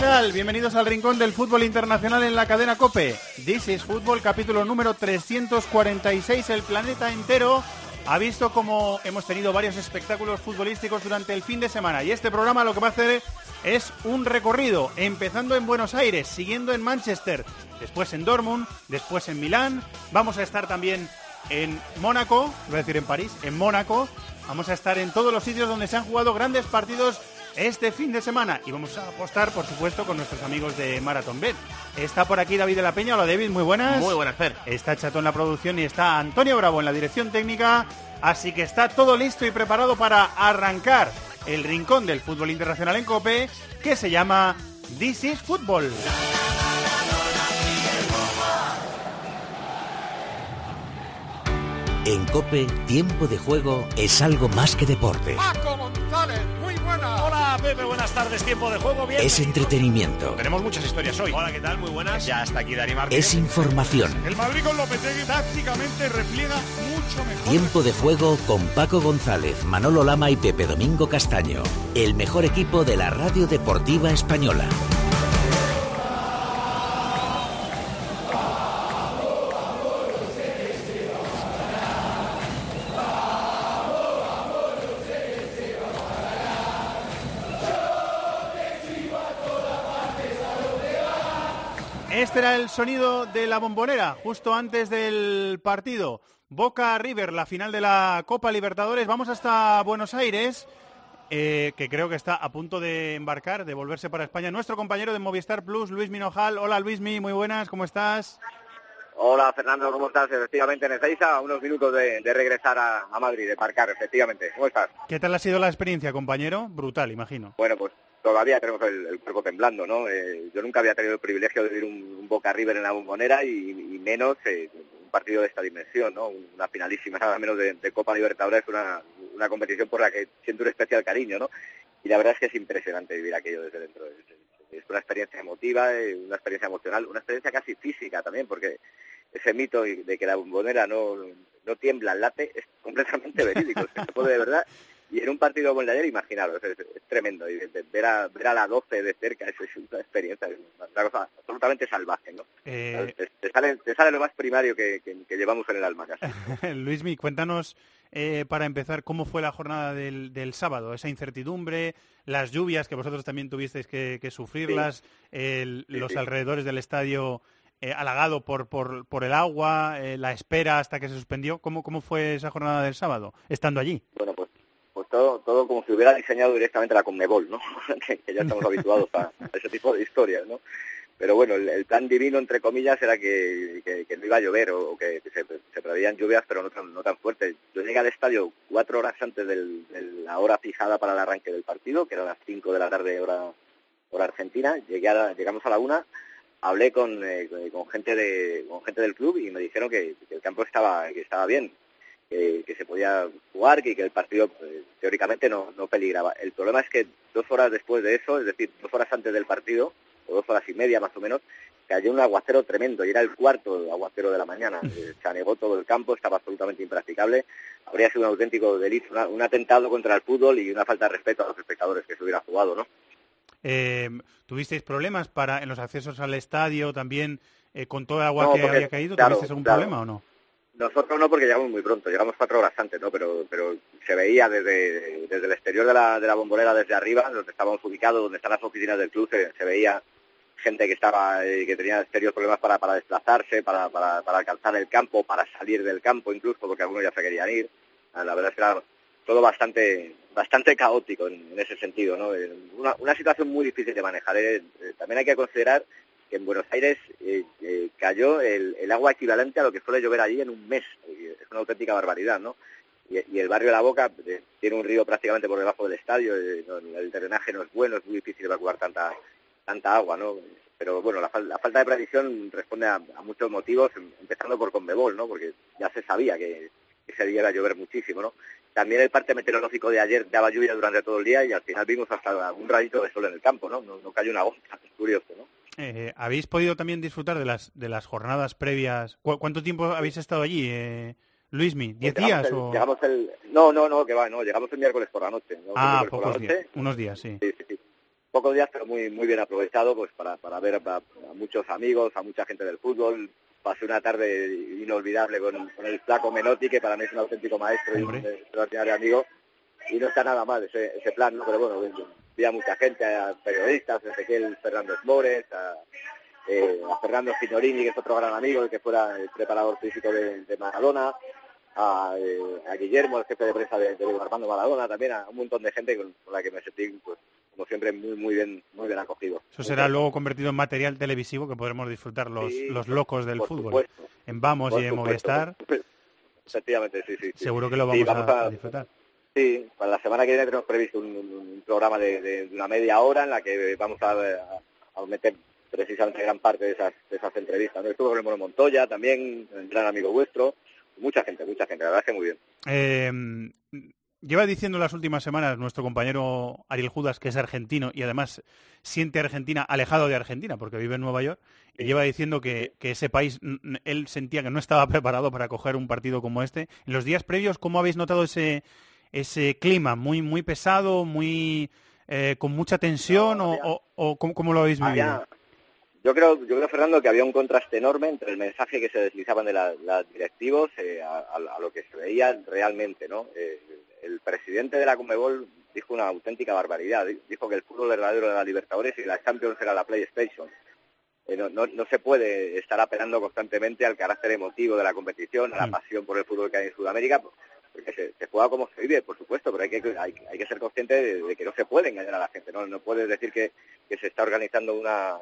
tal? Bienvenidos al Rincón del Fútbol Internacional en la cadena COPE. This is Fútbol, capítulo número 346. El planeta entero ha visto cómo hemos tenido varios espectáculos futbolísticos durante el fin de semana. Y este programa lo que va a hacer es un recorrido, empezando en Buenos Aires, siguiendo en Manchester, después en Dortmund, después en Milán. Vamos a estar también en Mónaco, voy a decir en París, en Mónaco. Vamos a estar en todos los sitios donde se han jugado grandes partidos este fin de semana y vamos a apostar, por supuesto, con nuestros amigos de Marathon Bet. Está por aquí David de la Peña. Hola David, muy buenas. Muy buenas, Fer. Está Chato en la producción y está Antonio Bravo en la dirección técnica. Así que está todo listo y preparado para arrancar el rincón del fútbol internacional en Cope que se llama This is Football. En Cope, tiempo de juego es algo más que deporte. Paco González, Hola, Pepe, buenas tardes. Tiempo de juego, bien. Es entretenimiento. Tenemos muchas historias hoy. Hola, ¿qué tal? Muy buenas. Ya está aquí Dani Martínez. Es información. El Madrid con Lopetegui tácticamente repliega mucho mejor. Tiempo de juego con Paco González, Manolo Lama y Pepe Domingo Castaño. El mejor equipo de la radio deportiva española. Este era el sonido de la bombonera justo antes del partido. Boca River, la final de la Copa Libertadores. Vamos hasta Buenos Aires, eh, que creo que está a punto de embarcar, de volverse para España. Nuestro compañero de Movistar Plus, Luis Minojal. Hola Luismi, muy buenas, ¿cómo estás? Hola Fernando, ¿cómo estás? Efectivamente, en Ezeiza, a unos minutos de, de regresar a, a Madrid, de parcar, efectivamente. ¿Cómo estás? ¿Qué tal ha sido la experiencia, compañero? Brutal, imagino. Bueno, pues todavía tenemos el, cuerpo temblando, ¿no? Eh, yo nunca había tenido el privilegio de vivir un, Boca River en la bombonera y, menos eh, un partido de esta dimensión, ¿no? Una finalísima, nada menos de, Copa Libertadores, una, una competición por la que siento un especial cariño, ¿no? Y la verdad es que es impresionante vivir aquello desde dentro. Es, es una experiencia emotiva, eh, una experiencia emocional, una experiencia casi física también, porque ese mito de que la bombonera no, no tiembla, late, es completamente verídico. Se puede de verdad y en un partido como el de ayer, imaginaros, es, es tremendo. Y ver a, ver a la 12 de cerca es, es una experiencia, es una cosa absolutamente salvaje, ¿no? Eh, Te, te sale, te sale lo más primario que, que, que llevamos en el alma casi. Luismi, cuéntanos eh, para empezar cómo fue la jornada del, del, sábado, esa incertidumbre, las lluvias que vosotros también tuvisteis que, que sufrirlas, sí. el, sí, los sí. alrededores del estadio eh, halagado por, por, por el agua, eh, la espera hasta que se suspendió. ¿Cómo, ¿Cómo fue esa jornada del sábado, estando allí? Bueno, todo, como si hubiera diseñado directamente la Conmebol, ¿no? que, ya estamos habituados a, ese tipo de historias, ¿no? Pero bueno, el, plan divino, entre comillas, era que, que, que no iba a llover o, que se, se, preveían lluvias, pero no tan, no tan fuertes. Yo llegué al estadio cuatro horas antes de la hora fijada para el arranque del partido, que era las cinco de la tarde hora, hora argentina. Llegué a, llegamos a la una, hablé con, eh, con, gente de, con gente del club y me dijeron que, que el campo estaba, que estaba bien, que, que, se podía jugar y que el partido pues, teóricamente no, no peligraba. El problema es que dos horas después de eso, es decir, dos horas antes del partido, o dos horas y media más o menos, cayó un aguacero tremendo y era el cuarto aguacero de la mañana. Se anegó todo el campo, estaba absolutamente impracticable. Habría sido un auténtico delito, una, un atentado contra el fútbol y una falta de respeto a los espectadores que se hubiera jugado, ¿no? Eh, ¿Tuvisteis problemas para en los accesos al estadio también eh, con todo el agua no, que porque, había caído? Claro, ¿Tuvisteis algún claro. problema o no? Nosotros no, porque llegamos muy pronto, llegamos cuatro horas antes, ¿no? Pero, pero se veía desde, desde el exterior de la, de la bombonera, desde arriba, donde estábamos ubicados, donde están las oficinas del club, se, veía gente que estaba eh, que tenía serios problemas para, para desplazarse, para, para, para alcanzar el campo, para salir del campo incluso, porque algunos ya se querían ir. La verdad es que era todo bastante bastante caótico en, en ese sentido, ¿no? Una, una situación muy difícil de manejar. Eh, también hay que considerar que en Buenos Aires eh, eh, cayó el, el, agua equivalente a lo que suele llover allí en un mes. Es una auténtica barbaridad, ¿no? y, el barrio de La Boca eh, tiene un río prácticamente por debajo del estadio, eh, el drenaje no es bueno, es muy difícil evacuar tanta tanta agua, ¿no? Pero bueno, la, falta de previsión responde a, muchos motivos, em, empezando por Conmebol, ¿no? Porque ya se sabía que, ese día iba a llover muchísimo, ¿no? También el parte meteorológico de ayer daba lluvia durante todo el día y al final vimos hasta un rayito de sol en el campo, ¿no? No, cayó una gota, es curioso, ¿no? Eh, ¿Habéis podido también disfrutar de las de las jornadas previas? ¿Cuánto tiempo habéis estado allí? Eh, Luismi, ¿diez días o...? Llegamos el... No, no, no, que va, no, llegamos el miércoles por la noche. Ah, pocos días, unos días, sí. Sí, sí, sí. Pocos días, pero muy muy bien aprovechado pues para, para ver a, muchos amigos, a mucha gente del fútbol. Pasé una tarde inolvidable con, el flaco Menotti, que para mí es un auténtico maestro y un extraordinario amigo. Y no está nada mal ese, ese plan, ¿no? Pero bueno, vi a mucha gente, a periodistas, a Ezequiel Fernando Mores, a, eh, a Fernando Signorini, que es otro gran amigo, el que fuera el preparador físico de, de Maradona, eh, a, Guillermo, el jefe de prensa de, de Armando Maradona, también a un montón de gente con, la que me sentí, pues, como siempre, muy muy bien muy bien acogido. Eso será luego convertido en material televisivo que podremos disfrutar los, los locos del fútbol. En Vamos y en Movistar. Efectivamente, sí, sí, Seguro que lo vamos, a, disfrutar. Sí, para la semana que viene tenemos previsto un, programa de, una media hora en la que vamos a, a, meter precisamente gran parte de esas, de esas entrevistas. ¿no? Estuvo con el Mono Montoya también, un gran amigo vuestro mucha gente, mucha gente, la verdad es que muy bien. Eh, lleva diciendo las últimas semanas nuestro compañero Ariel Judas, que es argentino y además siente Argentina alejado de Argentina porque vive en Nueva York, y lleva diciendo que, ese país, él sentía que no estaba preparado para coger un partido como este. En los días previos, ¿cómo habéis notado ese, ese clima? ¿Muy, muy pesado, muy eh, con mucha tensión o, o, ¿cómo, lo habéis vivido? Yo creo, yo creo, Fernando, que había un contraste enorme entre el mensaje que se deslizaban de los directivos eh, a, lo que se veía realmente, ¿no? Eh, el presidente de la Conmebol dijo una auténtica barbaridad. Dijo que el fútbol verdadero era la Libertadores y la Champions era la PlayStation. Eh, no, no, no, se puede estar apelando constantemente al carácter emotivo de la competición, a la mm. pasión por el fútbol que hay en Sudamérica, porque se, se, juega como se vive, por supuesto, pero hay que, hay, que ser consciente de, que no se puede engañar a la gente. No, no puedes decir que, que se está organizando una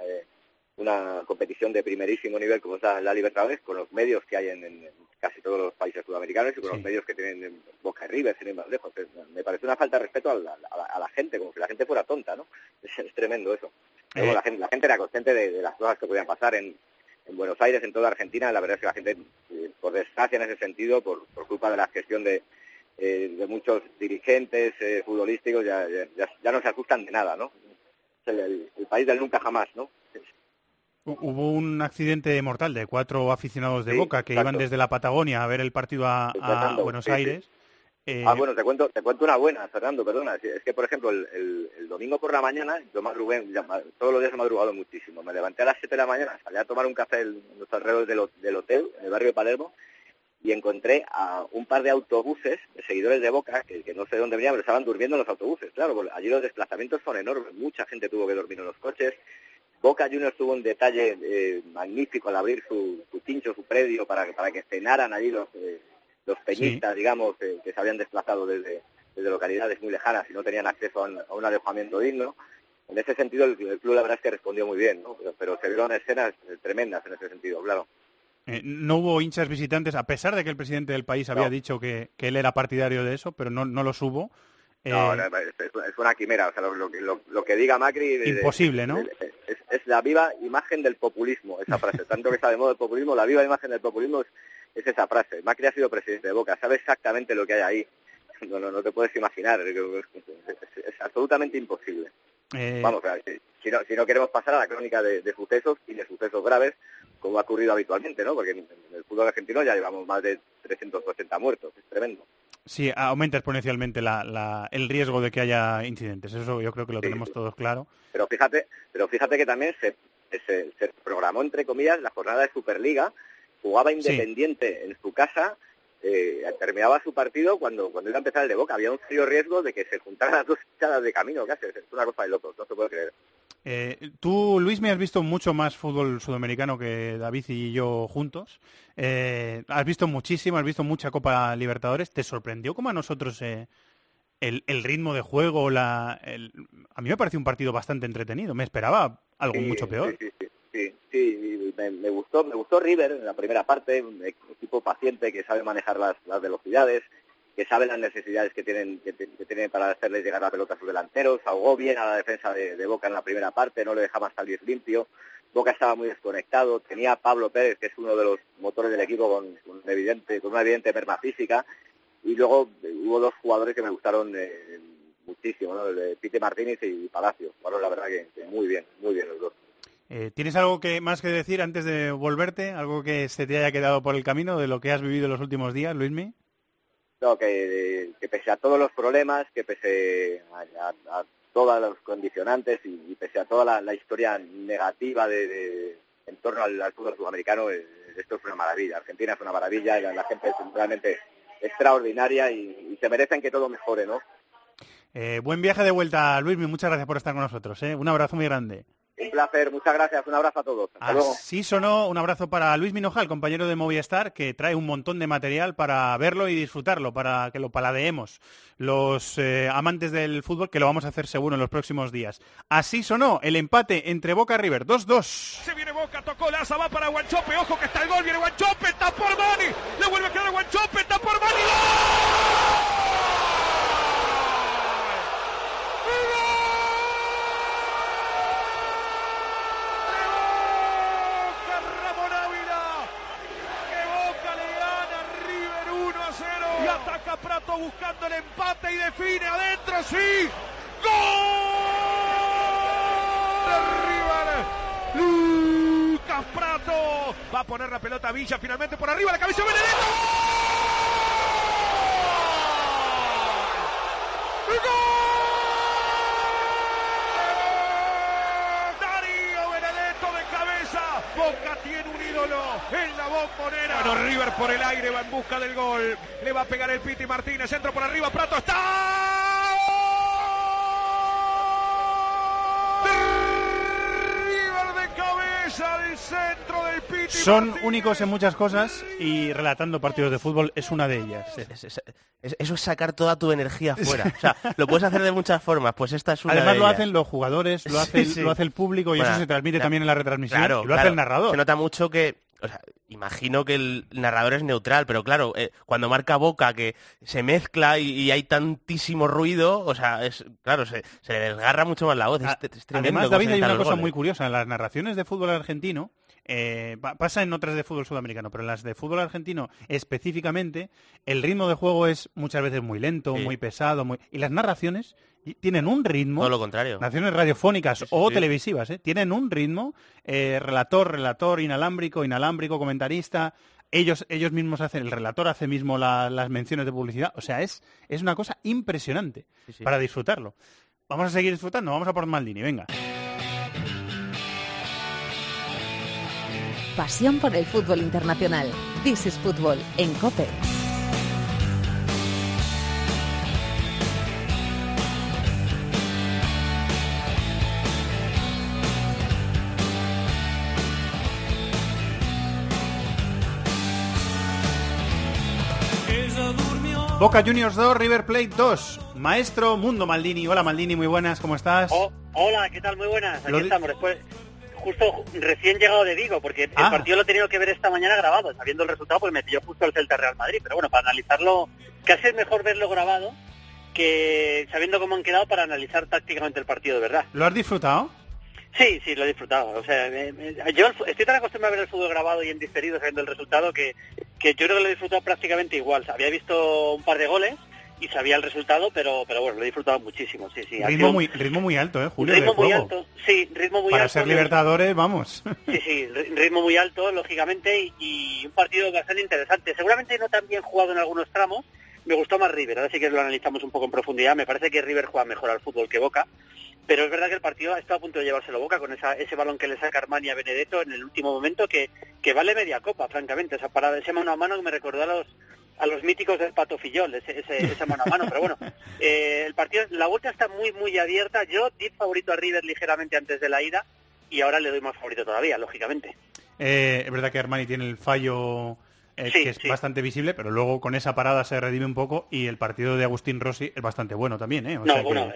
una competición de primerísimo nivel como es la, Libertadores, con los medios que hay en, casi todos los países sudamericanos y con los medios que tienen Boca y River, sin ir más lejos. me parece una falta de respeto a la, gente, como si la gente fuera tonta, ¿no? Es, tremendo eso. Eh. la, gente, la gente era consciente de, las cosas que podían pasar en, Buenos Aires, en toda Argentina. La verdad es que la gente, eh, por desgracia en ese sentido, por, culpa de la gestión de, eh, de muchos dirigentes futbolísticos, ya, ya, no se ajustan de nada, ¿no? El país del nunca jamás, ¿no? Hubo un accidente mortal de cuatro aficionados de Boca que iban desde la Patagonia a ver el partido a, Buenos Aires. Eh, ah, bueno, te cuento, te cuento una buena, Fernando, perdona. Es que, por ejemplo, el, domingo por la mañana, yo madrugué, todos los días he madrugado muchísimo. Me levanté a las 7 de la mañana, salí a tomar un café en los alrededores del, hotel, en el barrio de Palermo, y encontré a un par de autobuses de seguidores de Boca, que, no sé dónde venían, pero estaban durmiendo en los autobuses. Claro, allí los desplazamientos son enormes, mucha gente tuvo que dormir en los coches, Boca Juniors tuvo un detalle eh, magnífico al abrir su, su pincho, su predio, para, para que cenaran allí los, eh, los peñistas, digamos, eh, que se habían desplazado desde, desde localidades muy lejanas y no tenían acceso a un, alojamiento digno. En ese sentido, el, club la verdad es que respondió muy bien, ¿no? pero, se vieron escenas tremendas en ese sentido, claro. no hubo hinchas visitantes, a pesar de que el presidente del país había dicho que, que, él era partidario de eso, pero no, no los hubo. No, eh, es, una quimera. O sea, lo, que diga Macri... Imposible, ¿no? Es, la viva imagen del populismo, esa frase. Tanto que está de modo el populismo, la viva imagen del populismo es, esa frase. Macri ha sido presidente de Boca, sabe exactamente lo que hay ahí. No, no, te puedes imaginar. Es, absolutamente imposible. Eh, Vamos, si, no, si no queremos pasar a la crónica de, sucesos y de sucesos graves, como ha ocurrido habitualmente, ¿no? Porque en, en el fútbol argentino ya llevamos más de 380 muertos. Es tremendo. Sí, aumenta exponencialmente el riesgo de que haya incidentes. Eso yo creo que lo tenemos todos claro. Pero fíjate, pero fíjate que también se, se, programó entre comillas la jornada de Superliga. Jugaba Independiente en su casa, eh, terminaba su partido cuando cuando iba a empezar el de Boca. Había un serio riesgo de que se juntaran las dos echadas de camino. Casi es una cosa de locos, no se puede creer. Eh, tú, Luis, me has visto mucho más fútbol sudamericano que David y yo juntos. Eh, has visto muchísimo, has visto mucha Copa Libertadores. ¿Te sorprendió como a nosotros eh, el, ritmo de juego? La, A mí me pareció un partido bastante entretenido. Me esperaba algo mucho peor. Sí, sí, me, gustó, me gustó River en la primera parte, un equipo paciente que sabe manejar las, velocidades, que sabe las necesidades que tienen, que, tienen para hacerles llegar la pelota a sus delanteros, ahogó bien a la defensa de, Boca en la primera parte, no le dejaba salir limpio, Boca estaba muy desconectado, tenía a Pablo Pérez, que es uno de los motores del equipo con, evidente, con una evidente merma física, y luego hubo dos jugadores que me gustaron eh, muchísimo, ¿no? de Pite Martínez y Palacio. Bueno, la verdad que, muy bien, muy bien los dos. Eh, ¿Tienes algo que más que decir antes de volverte? ¿Algo que se te haya quedado por el camino de lo que has vivido en los últimos días, Luismi? No, que, pese a todos los problemas, que pese a, todos los condicionantes y, pese a toda la, historia negativa de, en torno al, fútbol sudamericano, eh, esto es una maravilla. Argentina es una maravilla, la, la gente es realmente extraordinaria y, se merecen que todo mejore, ¿no? Eh, buen viaje de vuelta, Luismi. Muchas gracias por estar con nosotros. ¿eh? Un abrazo muy grande. Un placer, muchas gracias, un abrazo a todos. Hasta luego. Así sonó, un abrazo para Luis Minojal, compañero de Movistar, que trae un montón de material para verlo y disfrutarlo, para que lo paladeemos los eh, amantes del fútbol, que lo vamos a hacer seguro en los próximos días. Así sonó el empate entre Boca y River, 2-2. Se viene Boca, tocó Laza, va para Guanchope, ojo que está el gol, viene Guanchope, está por Mani, le vuelve a quedar Guanchope, está por Mani, Prato buscando el empate y define adentro, sí. ¡Gol! De Lucas Prato va a poner la pelota a Villa finalmente por arriba, la cabeza de Benedetto. ¡Gol! Boca tiene un en la bombonera. Bueno, River por el aire va en busca del gol. Le va a pegar el Piti Martínez. Centro por arriba. Prato está. Son únicos en muchas cosas y relatando partidos de fútbol es una de ellas. eso es sacar toda tu energía fuera. O sea, lo puedes hacer de muchas formas, pues esta es una Además de lo hacen los jugadores, lo hace, lo hace el público y eso se transmite también en la retransmisión. Claro, lo hace el narrador. Se nota mucho que o sea, imagino que el narrador es neutral, pero claro, eh, cuando marca Boca que se mezcla y, hay tantísimo ruido, o sea, es claro, se, se le desgarra mucho más la voz. Es, Además, David, hay una cosa muy curiosa. En las narraciones de fútbol argentino, eh, pasa en otras de fútbol sudamericano, pero en las de fútbol argentino específicamente, el ritmo de juego es muchas veces muy lento, muy pesado, muy... y las narraciones tienen un ritmo. Todo lo contrario. Naciones radiofónicas o televisivas, ¿eh? tienen un ritmo, eh, relator, relator, inalámbrico, inalámbrico, comentarista. Ellos, ellos mismos hacen, el relator hace mismo las menciones de publicidad. O sea, es, es una cosa impresionante para disfrutarlo. Vamos a seguir disfrutando, vamos a por Maldini, venga. Pasión por el fútbol internacional. This is Fútbol en COPE. Boca Juniors 2, River Plate 2. Maestro Mundo Maldini. Hola Maldini, muy buenas, ¿cómo estás? Oh, hola, ¿qué tal? Muy buenas. Aquí estamos. Después, justo recién llegado de Vigo, porque el ah. partido lo he tenido que ver esta mañana grabado, sabiendo el resultado, porque me pilló justo el Celta Real Madrid. Pero bueno, para analizarlo, casi es mejor verlo grabado que sabiendo cómo han quedado para analizar tácticamente el partido, verdad. ¿Lo has disfrutado? Sí, sí, lo he disfrutado. O sea, yo estoy tan acostumbrado a ver el fútbol grabado y en diferido sabiendo el resultado que, que yo creo que lo he disfrutado prácticamente igual. Había visto un par de goles y sabía el resultado, pero pero bueno, lo he disfrutado muchísimo, sí, sí. Ritmo, muy, ritmo muy alto, ¿eh, Julio? Ritmo muy alto, sí, ritmo muy Para alto. Para ser libertadores, vamos. Sí, sí, ritmo muy alto, lógicamente, y, un partido bastante interesante. Seguramente no tan bien jugado en algunos tramos, me gustó más River, ahora sí que lo analizamos un poco en profundidad, me parece que River juega mejor al fútbol que Boca, pero es verdad que el partido ha estado a punto de llevárselo Boca con esa, ese balón que le saca Armani a Benedetto en el último momento que, que vale media copa, francamente, esa parada, ese mano a mano que me recordó a los a los míticos del Pato Fillol, ese, ese, mano a mano. Pero bueno, eh, el partido, la vuelta está muy, muy abierta. Yo di favorito a River ligeramente antes de la ida y ahora le doy más favorito todavía, lógicamente. Eh, es verdad que Armani tiene el fallo eh, que es bastante visible, pero luego con esa parada se redime un poco y el partido de Agustín Rossi es bastante bueno también. ¿eh? no, bueno,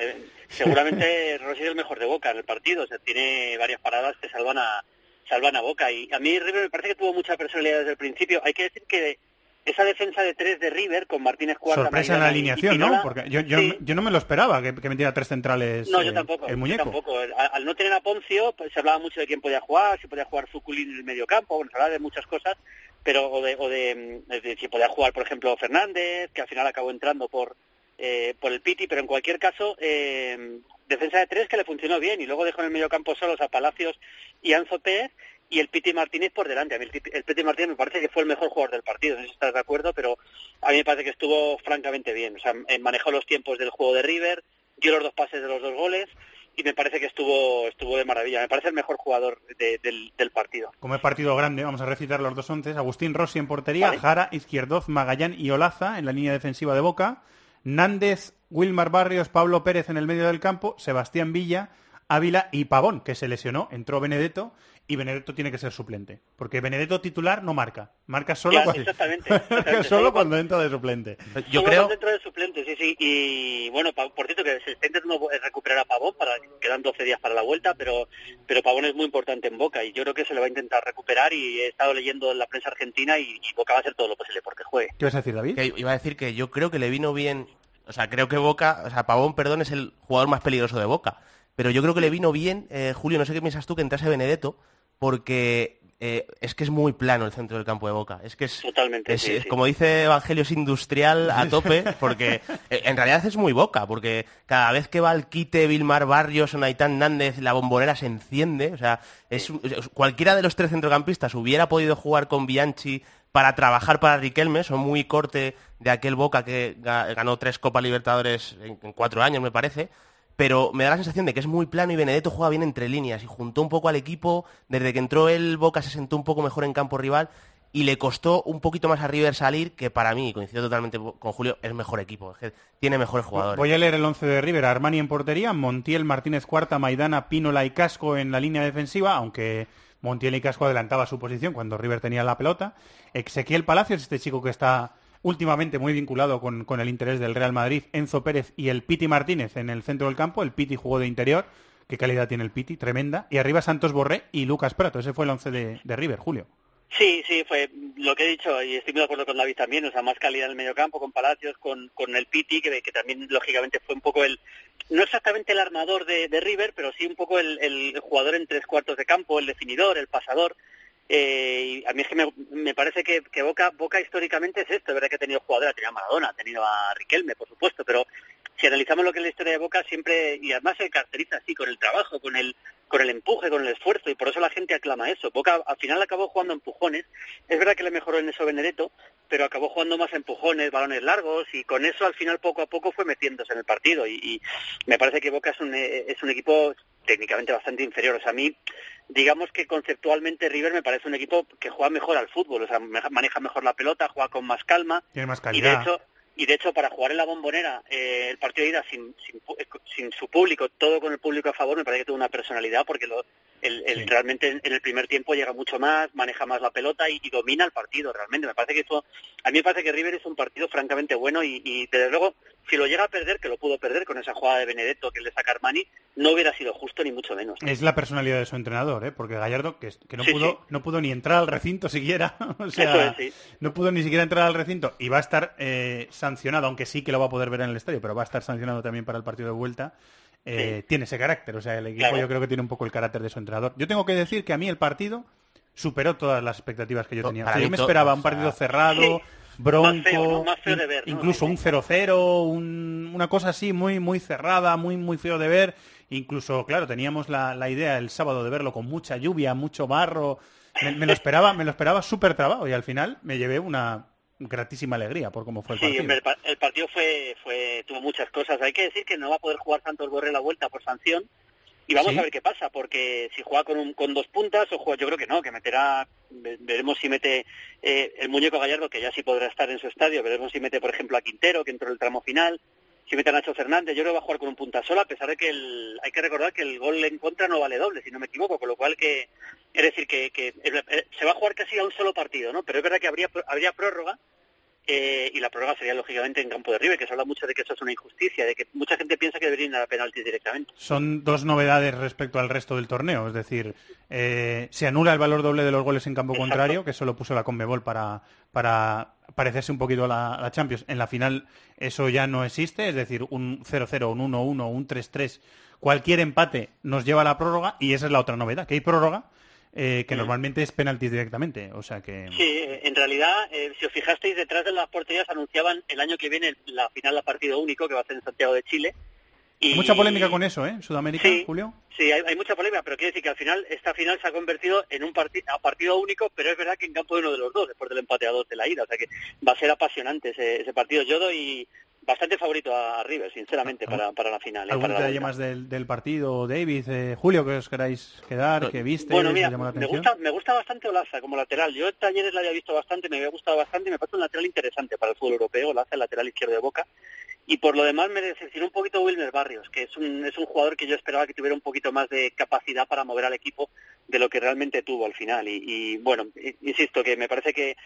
seguramente Rossi es el mejor de Boca en el partido. O sea, tiene varias paradas que salvan a, salvan a Boca. Y a mí River me parece que tuvo mucha personalidad desde el principio. Hay que decir que esa defensa de tres de River con Martínez Cuarta. Sorpresa en la alineación, ¿no? Porque yo, yo, yo, no me lo esperaba que, que metiera tres centrales. No, yo tampoco. El muñeco. tampoco. Al, no tener a Poncio, pues, se hablaba mucho de quién podía jugar, si podía jugar Zuculín en el medio campo, bueno, se hablaba de muchas cosas, pero o de, o de, si podía jugar, por ejemplo, Fernández, que al final acabó entrando por eh, por el Piti, pero en cualquier caso, eh, defensa de tres que le funcionó bien y luego dejó en el medio campo solos a Palacios y Anzo Pérez y el Piti Martínez por delante. A mí el, Piti Martínez me parece que fue el mejor jugador del partido, no sé si estás de acuerdo, pero a mí me parece que estuvo francamente bien. O sea, eh, manejó los tiempos del juego de River, dio los dos pases de los dos goles y me parece que estuvo estuvo de maravilla. Me parece el mejor jugador del, partido. Como es partido grande, vamos a recitar los dos once. Agustín Rossi en portería, Jara, Izquierdoz, Magallán y Olaza en la línea defensiva de Boca. Nández, Wilmar Barrios, Pablo Pérez en el medio del campo, Sebastián Villa, Ávila y Pavón, que se lesionó, entró Benedetto y Benedetto tiene que ser suplente. Porque Benedetto titular no marca. Marca solo, cuando... solo, cuando entra de suplente. Yo creo... Cuando entra de suplente, sí, sí. Y bueno, por cierto, que se está intentando recuperar a Pavón, para, quedan 12 días para la vuelta, pero, pero Pavón es muy importante en Boca y yo creo que se le va a intentar recuperar y he estado leyendo en la prensa argentina y, Boca va a hacer todo lo posible porque juegue. ¿Qué vas a decir, David? iba a decir que yo creo que le vino bien... O sea, creo que Boca, o sea, Pavón, perdón, es el jugador más peligroso de Boca pero yo creo que le vino bien, eh, Julio, no sé qué piensas tú, que entrase Benedetto, porque eh, es que es muy plano el centro del campo de Boca. Es que es, Totalmente, como dice Evangelio, es industrial a tope, porque eh, en realidad es muy Boca, porque cada vez que va al quite Vilmar Barrios o Naitán Nández, la bombonera se enciende. O sea, es, cualquiera de los tres centrocampistas hubiera podido jugar con Bianchi para trabajar para Riquelme, son muy corte de aquel Boca que ganó tres Copas Libertadores en cuatro años, me parece pero me da la sensación de que es muy plano y Benedetto juega bien entre líneas y juntó un poco al equipo, desde que entró el Boca se sentó un poco mejor en campo rival y le costó un poquito más a River salir, que para mí, coincido totalmente con Julio, es mejor equipo, tiene mejores jugadores. Voy a leer el once de River, Armani en portería, Montiel, Martínez Cuarta, Maidana, Pínola y Casco en la línea defensiva, aunque Montiel y Casco adelantaba su posición cuando River tenía la pelota. Ezequiel Palacios, este chico que está últimamente muy vinculado con, el interés del Real Madrid, Enzo Pérez y el Piti Martínez en el centro del campo. El Piti jugó de interior. Qué calidad tiene el Piti, tremenda. Y arriba Santos Borré y Lucas Prato. Ese fue el once de, River, Julio. Sí, sí, fue lo que he dicho y estoy muy de acuerdo con David también, o sea, más calidad en el mediocampo con Palacios, con, con el Piti, que, que, también lógicamente fue un poco el, no exactamente el armador de, River, pero sí un poco el, jugador en tres cuartos de campo, el definidor, el pasador, eh, y a mí es que me, parece que, Boca, Boca históricamente es esto, es verdad que ha tenido jugadores, ha tenido a Maradona, ha tenido a Riquelme, por supuesto, pero si analizamos lo que es la historia de Boca siempre, y además se caracteriza así, con el trabajo, con el, con el empuje, con el esfuerzo, y por eso la gente aclama eso. Boca al final acabó jugando empujones, es verdad que le mejoró en eso Benedetto, pero acabó jugando más empujones, balones largos, y con eso al final poco a poco fue metiéndose en el partido, y, me parece que Boca es un, es un equipo técnicamente bastante inferior. O sea, a mí, digamos que conceptualmente River me parece un equipo que juega mejor al fútbol, o sea, maneja mejor la pelota, juega con más calma. Tiene más calidad. Y de hecho, y de hecho para jugar en la bombonera eh, el partido de ida sin, sin, su público, todo con el público a favor, me parece que tuvo una personalidad porque lo, el, realmente en, el primer tiempo llega mucho más, maneja más la pelota y, domina el partido realmente. Me parece que eso, a mí me parece que River es un partido francamente bueno y, y desde luego si lo llega a perder, que lo pudo perder con esa jugada de Benedetto que le saca Armani, no hubiera sido justo ni mucho menos. Es la personalidad de su entrenador, ¿eh? porque Gallardo, que, no, pudo, no pudo ni entrar al recinto siquiera, o sea, no pudo ni siquiera entrar al recinto y va a estar eh, sancionado, aunque sí que lo va a poder ver en el estadio, pero va a estar sancionado también para el partido de vuelta. Eh, tiene ese carácter, o sea, el equipo yo creo que tiene un poco el carácter de su entrenador. Yo tengo que decir que a mí el partido superó todas las expectativas que yo tenía. yo me esperaba un partido cerrado bronco, incluso un 0-0, una cosa así muy muy cerrada, muy muy feo de ver. Incluso, claro, teníamos la, idea el sábado de verlo con mucha lluvia, mucho barro. Me, lo esperaba, me lo esperaba súper trabajo y al final me llevé una gratísima alegría por cómo fue el partido. Sí, el, partido fue, fue, tuvo muchas cosas. Hay que decir que no va a poder jugar Santos Borre la vuelta por sanción, y vamos a ver qué pasa, porque si juega con, un, con dos puntas, o juega, yo creo que no, que meterá, veremos si mete eh, el muñeco Gallardo, que ya sí podrá estar en su estadio, veremos si mete, por ejemplo, a Quintero, que entró en el tramo final, si mete a Nacho Fernández, yo creo que va a jugar con un punta sola, a pesar de que el, hay que recordar que el gol en contra no vale doble, si no me equivoco, con lo cual que, es decir, que, que se va a jugar casi a un solo partido, ¿no? Pero es verdad que habría, habría prórroga, eh, y la prórroga sería lógicamente en campo de River, que se habla mucho de que eso es una injusticia, de que mucha gente piensa que deberían ir a penaltis directamente. Son dos novedades respecto al resto del torneo, es decir, eh, se anula el valor doble de los goles en campo Exacto. contrario, que eso lo puso la Conmebol para, para parecerse un poquito a la, a la Champions. En la final eso ya no existe, es decir, un 0-0, un 1-1, un 3-3, cualquier empate nos lleva a la prórroga y esa es la otra novedad, que hay prórroga eh, que Mm. normalmente es penaltis directamente, o sea que... Sí, en realidad, eh, si os fijasteis, detrás de las porterías anunciaban el año que viene la final a partido único, que va a ser en Santiago de Chile. Y... Mucha polémica con eso, ¿eh? En Sudamérica, Sí. Julio. Sí, hay, hay mucha polémica, pero quiere decir que al final esta final se ha convertido en un parti- a partido único, pero es verdad que en campo de uno de los dos, después del empate a dos de la ida. O sea que va a ser apasionante ese, ese partido. Yo doy bastante favorito a River, sinceramente, para, para la final. ¿eh? ¿Algún para detalle más del, del partido, David? eh, Julio, que os queráis quedar, que viste, Bueno, mira, la me atención? gusta, me gusta bastante Olaza como lateral. Yo Talleres la había visto bastante, me había gustado bastante y me parece un lateral interesante para el fútbol europeo, Olaza, el lateral izquierdo de Boca. Y por lo demás me decepcionó un poquito Wilmer Barrios, que es un, es un jugador que yo esperaba que tuviera un poquito más de capacidad para mover al equipo de lo que realmente tuvo al final. Y, y, bueno, i- insisto que me parece que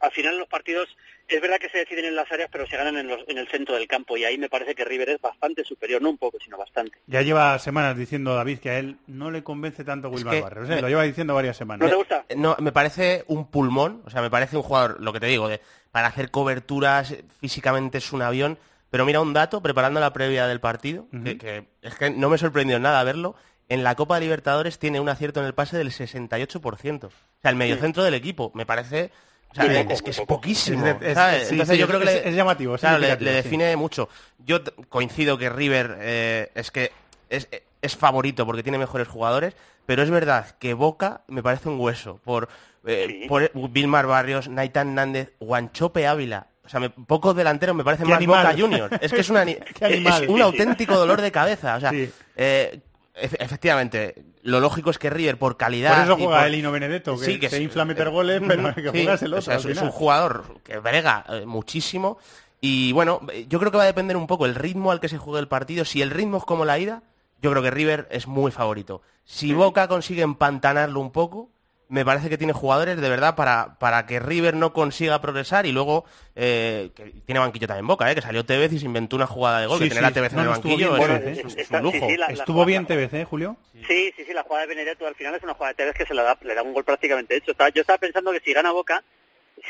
al final los partidos es verdad que se deciden en las áreas, pero se ganan en, los- en el centro del campo. Y ahí me parece que River es bastante superior, no un poco, sino bastante. Ya lleva semanas diciendo David que a él no le convence tanto Wilmar que Barrios. ¿eh? me- Lo lleva diciendo varias semanas. ¿No te gusta? No, me parece un pulmón, o sea, me parece un jugador, lo que te digo, de, para hacer coberturas, eh, físicamente es un avión. Pero mira un dato, preparando la previa del partido, que, que es que no me sorprendió nada verlo. En la Copa Libertadores tiene un acierto en el pase del 68%. O sea, el mediocentro del equipo. Me parece... O sea, Muy es, poco, es que es poquísimo. Es de- es- ¿sabes? sí, Entonces sí, yo creo que es- le- llamativo, claro, le, le define mucho. Yo coincido que River eh, es que es, es favorito porque tiene mejores jugadores, pero es verdad que Boca me parece un hueso por, eh, Sí. por Vilmar Barrios, Naitan Nández, Guanchope Ávila. O sea, me- pocos delanteros me parecen más animal. Boca Juniors. Es que es, una, un auténtico dolor de cabeza. O sea, Sí. eh, efe- efectivamente, lo lógico es que River por calidad... Por eso y juega por- el Hino Benedetto, que, Sí, que se es- infla meter goles, pero que Sí, juegas el o otro. sea, al es, un jugador que brega eh, muchísimo y bueno, eh, yo creo que va a depender un poco el ritmo al que se juegue el partido. Si el ritmo es como la ida, yo creo que River es muy favorito. Si Boca consigue empantanarlo un poco, me parece que tiene jugadores de verdad para, para que River no consiga progresar y luego eh, que tiene banquillo también Boca, eh, que salió Tevez y se inventó una jugada de gol, Sí, que tener a sí. Tevez No, en el no, estuvo banquillo bien es, Tevez, es- ¿eh? es un lujo. sí, sí, la- Estuvo bien TBC, ¿eh, Julio? Sí, sí, sí, la jugada de Benedetto al final es una jugada de Tevez que se le da, le da un gol prácticamente hecho. Estaba- yo estaba pensando que si gana Boca,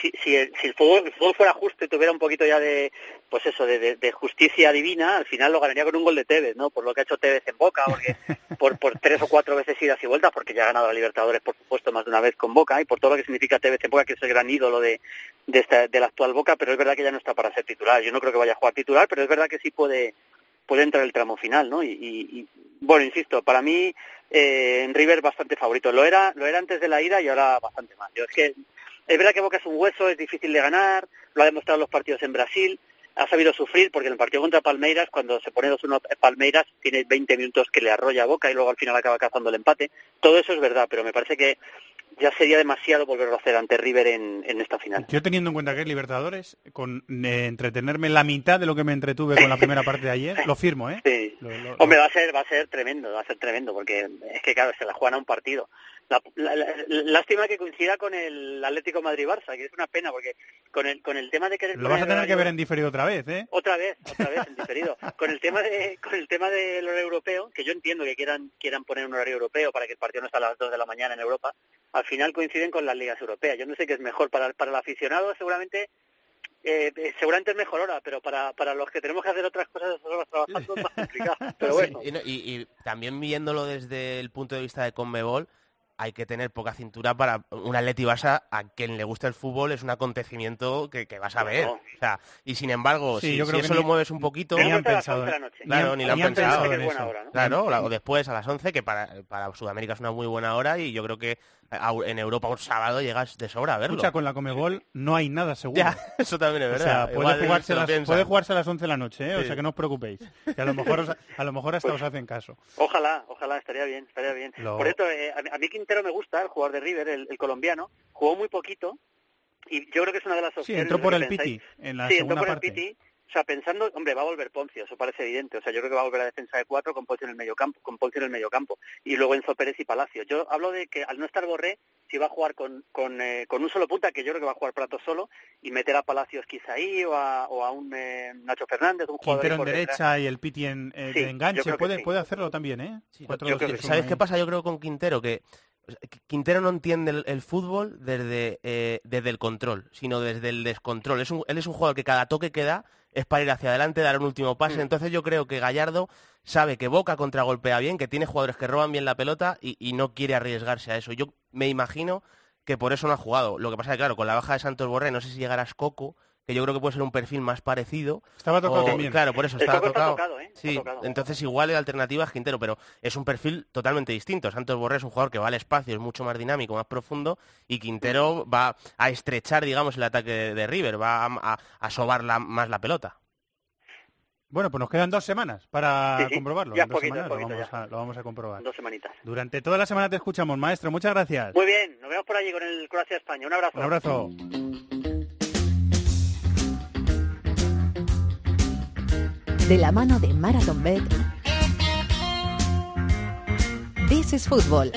si, si, el, si el, fútbol, el fútbol fuera justo y tuviera un poquito ya de, pues eso, de, de- de justicia divina, al final lo ganaría con un gol de Tevez, ¿no? Por lo que ha hecho Tevez en Boca, porque por, por tres o cuatro veces idas y vueltas, porque ya ha ganado a Libertadores, por supuesto, más de una vez con Boca, y por todo lo que significa Tevez en Boca, que es el gran ídolo de, de, esta, de la actual Boca, pero es verdad que ya no está para ser titular. Yo no creo que vaya a jugar titular, pero es verdad que sí puede puede entrar el tramo final, ¿no? Y, y- y, bueno, insisto, para mí eh, en River bastante favorito. Lo era, lo era antes de la ida y ahora bastante más. Yo es que es verdad que Boca es un hueso, es difícil de ganar, lo ha demostrado en los partidos en Brasil, ha sabido sufrir porque en el partido contra Palmeiras, cuando se pone 2-1 Palmeiras, tiene 20 minutos que le arrolla a Boca y luego al final acaba cazando el empate. Todo eso es verdad, pero me parece que ya sería demasiado volverlo a hacer ante River en, en esta final. Yo teniendo en cuenta que es Libertadores, con eh, entretenerme la mitad de lo que me entretuve con la primera parte de ayer, lo firmo, ¿eh? Sí. Lo- lo- Hombre, va a ser va a ser tremendo, va a ser tremendo, porque es que claro, se la juegan a un partido. La, la- la- lástima que coincida con el Atlético Madrid-Barça, que es una pena, porque con el con el tema de querer lo vas a tener que ver en diferido otra vez, ¿eh? otra vez, otra vez en diferido. Con el tema de con el tema del horario europeo, que yo entiendo que quieran quieran poner un horario europeo para que el partido no esté a las 2 de la mañana en Europa, al final coinciden con las ligas europeas. Yo no sé qué es mejor para para el aficionado, seguramente eh, eh, seguramente es mejor hora, pero para, para los que tenemos que hacer otras cosas esas horas trabajando es más complicado. Pero bueno, Y, no- y- y también viéndolo desde el punto de vista de Conmebol, hay que tener poca cintura para un Atleti Barça a quien le gusta el fútbol es un acontecimiento que, que vas a ver. O sea, y sin embargo, Sí, si, yo si creo que eso ni- lo mueves un poquito, ni han pensado a las 11 de en- la noche. Claro, ni lo han han pensado. pensado que en es buena eso. hora, ¿no? Claro, la- o después a las 11, que para, para Sudamérica es una muy buena hora y yo creo que a- en Europa un sábado llegas de sobra a verlo. Escucha, con la Comegol no hay nada seguro. Ya, eso también es O verdad. sea, puede jugarse, las, puede jugarse a las 11 de la noche, ¿eh? o sea que no os preocupéis. Que a lo mejor, os- a lo mejor hasta os hacen caso. Ojalá, ojalá, estaría bien, estaría bien. Lo- Por esto, eh, a, mí- a mí Quintero me gusta, el jugador de River, el, el colombiano, jugó muy poquito y yo creo que es una de las Sí, opciones. entró de por el pensáis. Piti en la sí, entró segunda por parte. el Piti. O sea, pensando, hombre, va a volver Poncio, eso parece evidente. O sea, yo creo que va a volver a defensa de cuatro con Poncio en el medio campo, con Poncio en el medio campo. Y luego Enzo Pérez y Palacio. Yo hablo de que al no estar Borré, si va a jugar con, con, eh, con un solo punta, que yo creo que va a jugar Prato solo, y meter a Palacios quizá ahí, o a, o a un eh, Nacho Fernández, un jugador Quintero en detrás. derecha y el Piti en, eh, Sí, de enganche. Puede, sí. puede hacerlo también, ¿eh? Cuatro, Yo dos, ¿Sabes ahí. qué pasa? Yo creo con Quintero que o sea, que Quintero no entiende el, el fútbol desde, eh, desde el control, sino desde el descontrol. Es un- él es un jugador que cada toque que da es para ir hacia adelante, dar un último pase. Mm. Entonces yo creo que Gallardo sabe que Boca contragolpea bien, que tiene jugadores que roban bien la pelota y, y no quiere arriesgarse a eso. Yo me imagino que por eso no ha jugado. Lo que pasa es que, claro, con la baja de Santos Borré, no sé si llegará Coco, que yo creo que puede ser un perfil más parecido. Estaba tocado o- también. Claro, por eso estaba está tocado. ¿eh? Está Sí, tocado. entonces igual la alternativa es Quintero, pero es un perfil totalmente distinto. Santos Borré es un jugador que va al espacio, es mucho más dinámico, más profundo, y Quintero va a estrechar, digamos, el ataque de, de River, va a, a- a sobar la- más la pelota. Bueno, pues nos quedan dos semanas para Sí, sí. comprobarlo. Ya dos poquito, semanas lo, poquito vamos ya. a, lo vamos a comprobar. Dos semanitas. Durante toda la semana te escuchamos, maestro. Muchas gracias. Muy bien, nos vemos por allí con el Croacia-España. Un abrazo. Un abrazo. De la mano de Marathon Bet. This is Football.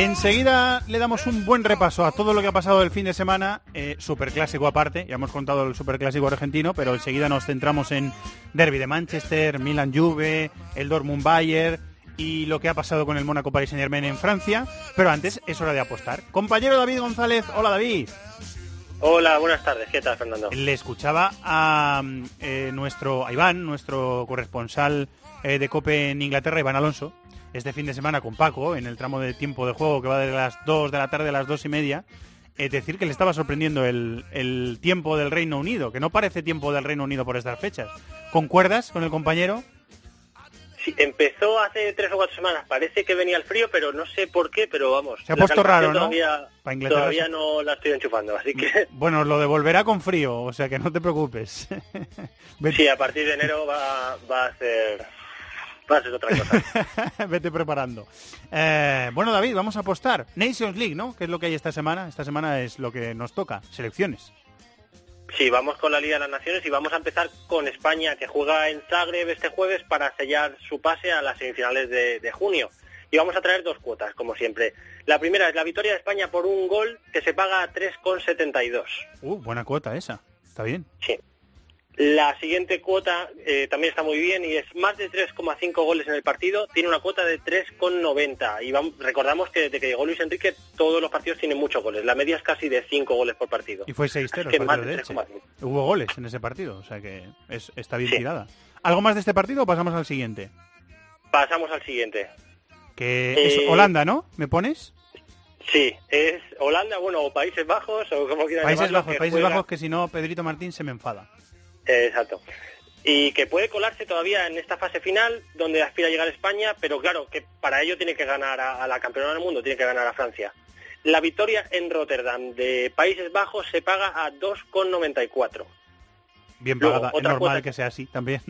Enseguida le damos un buen repaso a todo lo que ha pasado el fin de semana, eh, superclásico aparte, ya hemos contado el superclásico argentino, pero enseguida nos centramos en Derby de Manchester, Milan Juve, el Dortmund Bayer y lo que ha pasado con el Mónaco Paris Saint Germain en Francia, pero antes es hora de apostar. Compañero David González, hola David. Hola, buenas tardes. ¿Qué tal, Fernando? Le escuchaba a eh, nuestro a Iván, nuestro corresponsal eh, de COPE en Inglaterra, Iván Alonso, este fin de semana con Paco, en el tramo de tiempo de juego que va de las 2 de la tarde a las 2 y media, es decir, que le estaba sorprendiendo el, el tiempo del Reino Unido, que no parece tiempo del Reino Unido por estas fechas. ¿Concuerdas con el compañero? Sí, empezó hace tres o cuatro semanas. Parece que venía el frío, pero no sé por qué, pero vamos. Se ha puesto raro, ¿no? Todavía, Para Inglaterra todavía se- no la estoy enchufando, así que Bueno, lo devolverá con frío, o sea que no te preocupes. Sí, a partir de enero va, va a ser ser otra cosa. Vete preparando. Eh, bueno, David, vamos a apostar. Nations League, ¿no? ¿Qué es lo que hay esta semana? Esta semana es lo que nos toca, selecciones. Sí, vamos con la Liga de las Naciones y vamos a empezar con España, que juega en Zagreb este jueves para sellar su pase a las semifinales de, de junio. Y vamos a traer dos cuotas, como siempre. La primera es la victoria de España por un gol que se paga a 3,72. Uh, buena cuota esa. Está bien. Sí. La siguiente cuota eh, también está muy bien y es más de 3,5 goles en el partido. Tiene una cuota de 3,90. Y vamos, recordamos que desde que llegó Luis Enrique todos los partidos tienen muchos goles. La media es casi de 5 goles por partido. Y fue 6-0 Así el que más partido de de Elche. 3,5. Hubo goles en ese partido, o sea que es- está bien Sí. tirada. ¿Algo más de este partido o pasamos al siguiente? Pasamos al siguiente. Que Eh, es Holanda, ¿no? ¿Me pones? Sí, es Holanda, bueno, o Países Bajos, o como quieran Países llamarlo, Bajos, Países juega- Bajos, que si no, Pedrito Martín se me enfada. Exacto. Y que puede colarse todavía en esta fase final, donde aspira a llegar España, pero claro, que para ello tiene que ganar a, a la campeona del mundo, tiene que ganar a Francia. La victoria en Rotterdam de Países Bajos se paga a 2,94. Bien Luego, pagada. es otra normal cuota- que sea así también.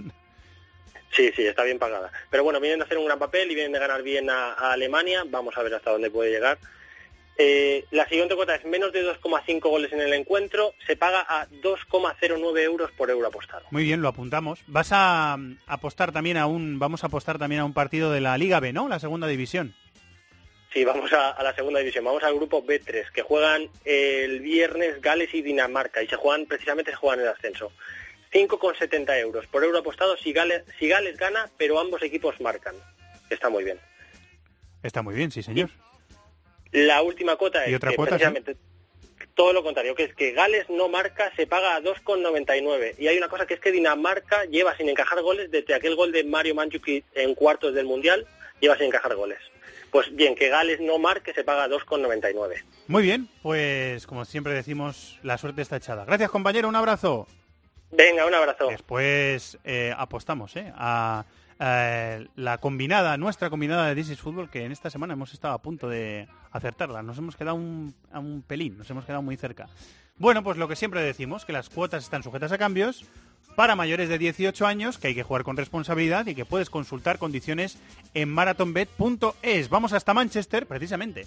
Sí, sí, está bien pagada. Pero bueno, vienen de hacer un gran papel y vienen de ganar bien a, a Alemania. Vamos a ver hasta dónde puede llegar. Eh, la siguiente cuota es menos de 2,5 goles en el encuentro. Se paga a 2,09 euros por euro apostado. Muy bien, lo apuntamos. Vas a mm, apostar también a un, vamos a apostar también a un partido de la Liga B, ¿no? La segunda división. Sí, vamos a, a la segunda división. Vamos al grupo B3, que juegan el viernes Gales y Dinamarca. Y se juegan, precisamente se juegan el ascenso. 5,70 euros por euro apostado si Gales, si Gales gana, pero ambos equipos marcan. Está muy bien. Está muy bien, sí, señor. La última cuota ¿Y es otra que cuota, precisamente todo lo contrario, que es que Gales no marca, se paga a 2,99. Y hay una cosa que es que Dinamarca lleva sin encajar goles desde aquel gol de Mario Mandzukic en cuartos del Mundial, lleva sin encajar goles. Pues bien, que Gales no marque se paga a 2,99. Muy bien, pues como siempre decimos, la suerte está echada. Gracias, compañero, un abrazo. Venga, un abrazo. Después eh, apostamos ¿eh? a eh, la combinada, nuestra combinada de This is Fútbol, que en esta semana hemos estado a punto de acertarla. Nos hemos quedado un, a un pelín, nos hemos quedado muy cerca. Bueno, pues lo que siempre decimos, que las cuotas están sujetas a cambios para mayores de 18 años, que hay que jugar con responsabilidad y que puedes consultar condiciones en marathonbet.es. Vamos hasta Manchester, precisamente.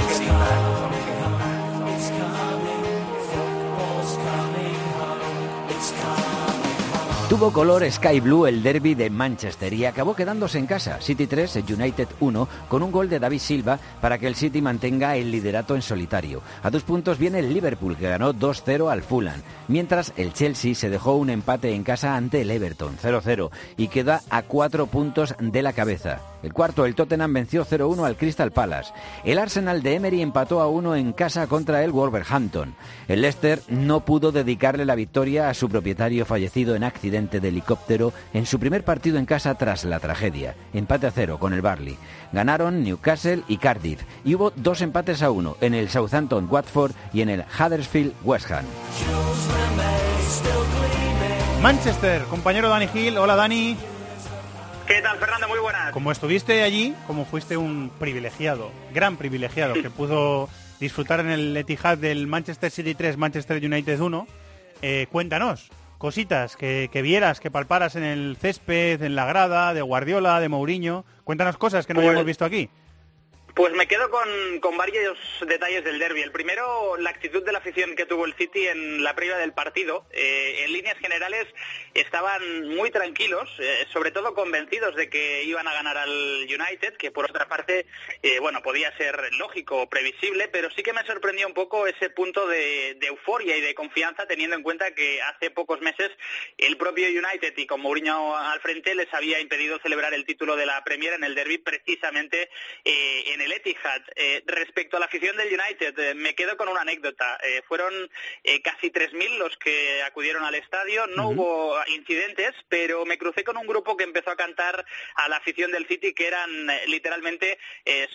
Tuvo color sky blue el derby de Manchester y acabó quedándose en casa, City 3, United 1, con un gol de David Silva para que el City mantenga el liderato en solitario. A dos puntos viene el Liverpool, que ganó 2-0 al Fulham, mientras el Chelsea se dejó un empate en casa ante el Everton, 0-0, y queda a cuatro puntos de la cabeza. El cuarto, el Tottenham venció 0-1 al Crystal Palace. El Arsenal de Emery empató a 1 en casa contra el Wolverhampton. El Leicester no pudo dedicarle la victoria a su propietario fallecido en accidente de helicóptero en su primer partido en casa tras la tragedia. Empate a cero con el Barley. Ganaron Newcastle y Cardiff y hubo dos empates a uno en el Southampton Watford y en el Huddersfield West Ham. Manchester, compañero Dani Gil. Hola Dani. ¿Qué tal, Fernando? Muy buenas. Como estuviste allí, como fuiste un privilegiado, gran privilegiado, que pudo disfrutar en el Etihad del Manchester City 3, Manchester United 1, eh, cuéntanos cositas que, que vieras, que palparas en el césped, en la grada, de Guardiola, de Mourinho. Cuéntanos cosas que no Pues- hayamos visto aquí. Pues me quedo con, con varios detalles del derby. El primero, la actitud de la afición que tuvo el City en la previa del partido. Eh, en líneas generales estaban muy tranquilos, eh, sobre todo convencidos de que iban a ganar al United, que por otra parte, eh, bueno, podía ser lógico, previsible, pero sí que me sorprendió un poco ese punto de, euforia y de confianza, teniendo en cuenta que hace pocos meses el propio United y con Mourinho al frente les había impedido celebrar el título de la Premier en el derby precisamente eh, en el Etihad. Eh, respecto a la afición del United, eh, me quedo con una anécdota. Eh, fueron eh, casi 3.000 los que acudieron al estadio, no hubo incidentes, pero me crucé con un grupo que empezó a cantar a la afición del City que eran literalmente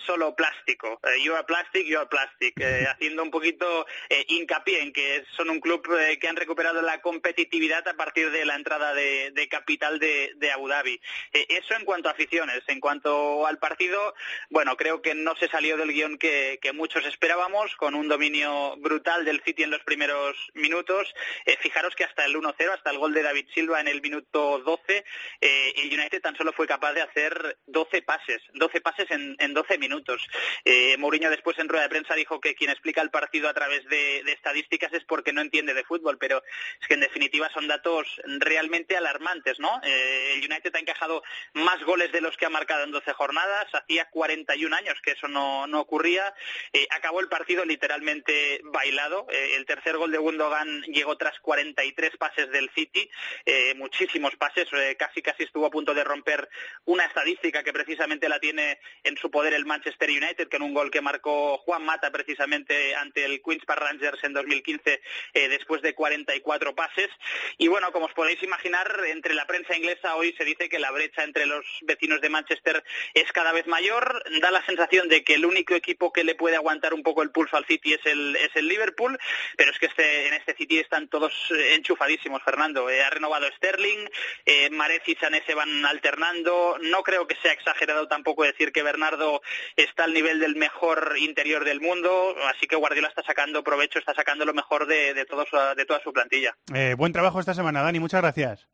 solo plástico. You are plastic, you are plastic, haciendo un poquito hincapié en que son un club que han recuperado la competitividad a partir de la entrada de, de capital de, de Abu Dhabi. Eso en cuanto a aficiones. En cuanto al partido, bueno, creo que no se salió del guion que, muchos esperábamos, con un dominio brutal del City en los primeros minutos. Eh, fijaros que hasta el 1-0, hasta el gol de David Silva en el minuto 12, eh, el United tan solo fue capaz de hacer 12 pases, 12 pases en, en 12 minutos. Eh, Mourinho después en rueda de prensa dijo que quien explica el partido a través de, de estadísticas es porque no entiende de fútbol, pero es que en definitiva son datos realmente alarmantes, ¿no? El United ha encajado más goles de los que ha marcado en 12 jornadas, hacía 41 años que eso no, no ocurría, Eh, acabó el partido literalmente bailado, Eh, el tercer gol de Gundogan llegó tras 43 pases del City, eh, muchísimos pases, casi casi estuvo a punto de romper una estadística que precisamente la tiene en su poder el Manchester United, que en un gol que marcó Juan Mata precisamente ante el Queens Park Rangers en 2015 eh, después de 44 pases. Y bueno, como os podéis imaginar, entre la prensa inglesa hoy se dice que la brecha entre los vecinos de Manchester es cada vez mayor. Da la sensación de que el único equipo que le puede aguantar un poco el pulso al City es el, es el Liverpool, pero es que este, en este City están todos eh, enchufadísimos, Fernando. Eh, ha renovado Sterling, eh, Marez y Sané se van alternando. No creo que sea exagerado tampoco decir que Bernardo está al nivel del mejor interior del mundo, así que Guardiola está sacando provecho, está sacando lo mejor de, de, toda su plantilla. Eh, buen trabajo esta semana, Dani. Muchas gracias.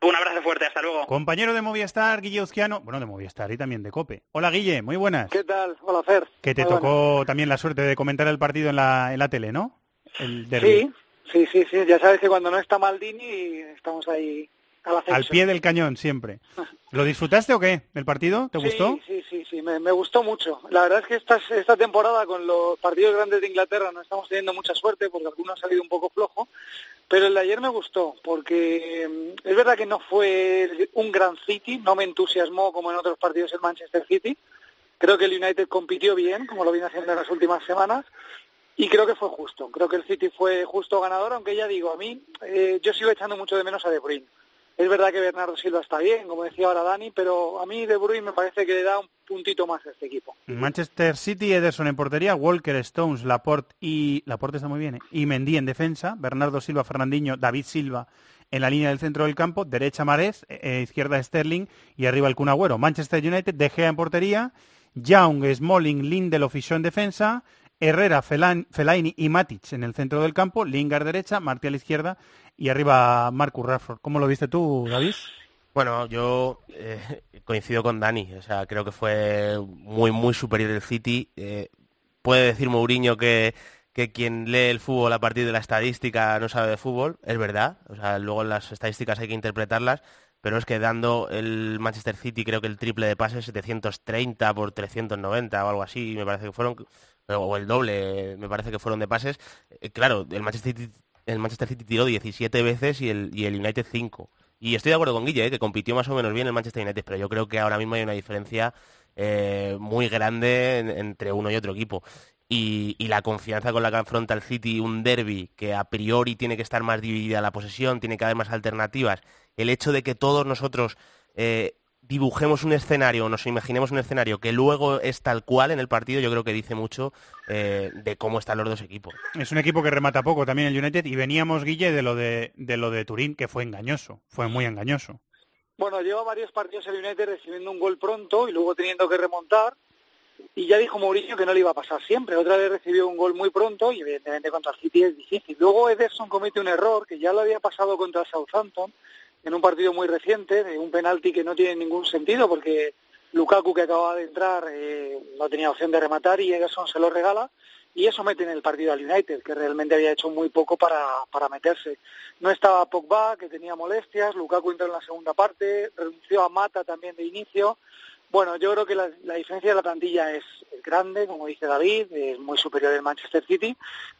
Un abrazo fuerte, hasta luego. Compañero de Movistar, Guille Uzquiano. Bueno, de Movistar y también de Cope. Hola, Guille. Muy buenas. ¿Qué tal? Hola, Fer. Que te Muy tocó también la suerte de comentar el partido en la, en la tele, ¿no? El. Sí, sí, sí, sí. Ya sabes que cuando no está Maldini estamos ahí al pie del cañón, siempre. ¿Lo disfrutaste o qué? ¿El partido? ¿Te gustó? Sí, sí, sí, sí. Me, me gustó mucho. La verdad es que esta, esta temporada con los partidos grandes de Inglaterra no estamos teniendo mucha suerte porque algunos han salido un poco flojo, pero el de ayer me gustó porque mm, es verdad que no fue un gran City, no me entusiasmó como en otros partidos el Manchester City. Creo que el United compitió bien, como lo viene haciendo en las últimas semanas, y creo que fue justo. Creo que el City fue justo ganador, aunque ya digo, a mí eh, yo sigo echando mucho de menos a De Bruyne. Es verdad que Bernardo Silva está bien, como decía ahora Dani, pero a mí De Bruyne me parece que le da un puntito más a este equipo. Manchester City, Ederson en portería, Walker, Stones, Laporte y Laporte está muy bien, ¿eh? y Mendy en defensa, Bernardo Silva, Fernandinho, David Silva en la línea del centro del campo, derecha Marés, eh, izquierda Sterling y arriba el Kun Agüero. Manchester United, De Gea en portería, Young, Smalling, Lindelof y en defensa, Herrera, Felan- Fellaini y Matic en el centro del campo, Lingard derecha, Martial izquierda y arriba Marcus Rashford. ¿Cómo lo viste tú, David? Bueno, yo eh, coincido con Dani. O sea, creo que fue muy, muy superior el City. Eh, puede decir Mourinho que, que quien lee el fútbol a partir de la estadística no sabe de fútbol. Es verdad. O sea, luego las estadísticas hay que interpretarlas. Pero es que dando el Manchester City creo que el triple de pases 730 por 390 o algo así, me parece que fueron, o el doble, me parece que fueron de pases. Eh, claro, el Manchester City, el Manchester City tiró 17 veces y el, y el United 5. Y estoy de acuerdo con Guille, eh, que compitió más o menos bien el Manchester United, pero yo creo que ahora mismo hay una diferencia eh, muy grande en- entre uno y otro equipo. Y, y la confianza con la que afronta el City un derby que a priori tiene que estar más dividida la posesión, tiene que haber más alternativas. El hecho de que todos nosotros eh, dibujemos un escenario o nos imaginemos un escenario que luego es tal cual en el partido, yo creo que dice mucho eh, de cómo están los dos equipos. Es un equipo que remata poco también el United y veníamos, Guille, de lo de, de lo de Turín, que fue engañoso, fue muy engañoso. Bueno, lleva varios partidos el United recibiendo un gol pronto y luego teniendo que remontar. Y ya dijo Mourinho que no le iba a pasar siempre. Otra vez recibió un gol muy pronto y evidentemente contra el City es difícil. Luego Ederson comete un error que ya lo había pasado contra el Southampton en un partido muy reciente, de un penalti que no tiene ningún sentido porque Lukaku que acababa de entrar eh, no tenía opción de rematar y Ederson se lo regala y eso mete en el partido al United, que realmente había hecho muy poco para, para meterse. No estaba Pogba, que tenía molestias, Lukaku entró en la segunda parte, renunció a Mata también de inicio. Bueno, yo creo que la, la diferencia de la plantilla es, grande, como dice David, es muy superior del Manchester City.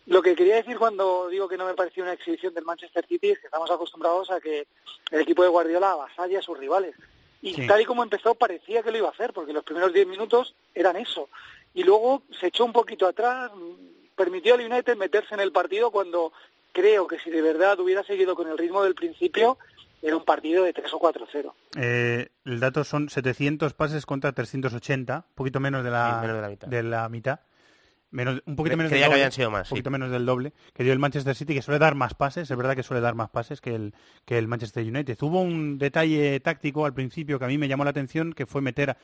Lo que quería decir cuando digo que no me pareció una exhibición del Manchester City es que estamos acostumbrados a que el equipo de Guardiola avasalle a sus rivales. Y Sí. tal y como empezó parecía que lo iba a hacer, porque los primeros 10 minutos eran eso. Y luego se echó un poquito atrás, permitió al United meterse en el partido cuando creo que si de verdad hubiera seguido con el ritmo del principio, era un partido de 3 o 4-0. Eh, el dato son 700 pases contra 380, un poquito menos de la, Sí, menos de la mitad. de la mitad. Menos, un poquito menos del que doble, habían sido más, un sí. poquito menos del doble que dio el Manchester City, que suele dar más pases, es verdad que suele dar más pases que el, que el Manchester United. Hubo un detalle táctico al principio que a mí me llamó la atención, que fue meter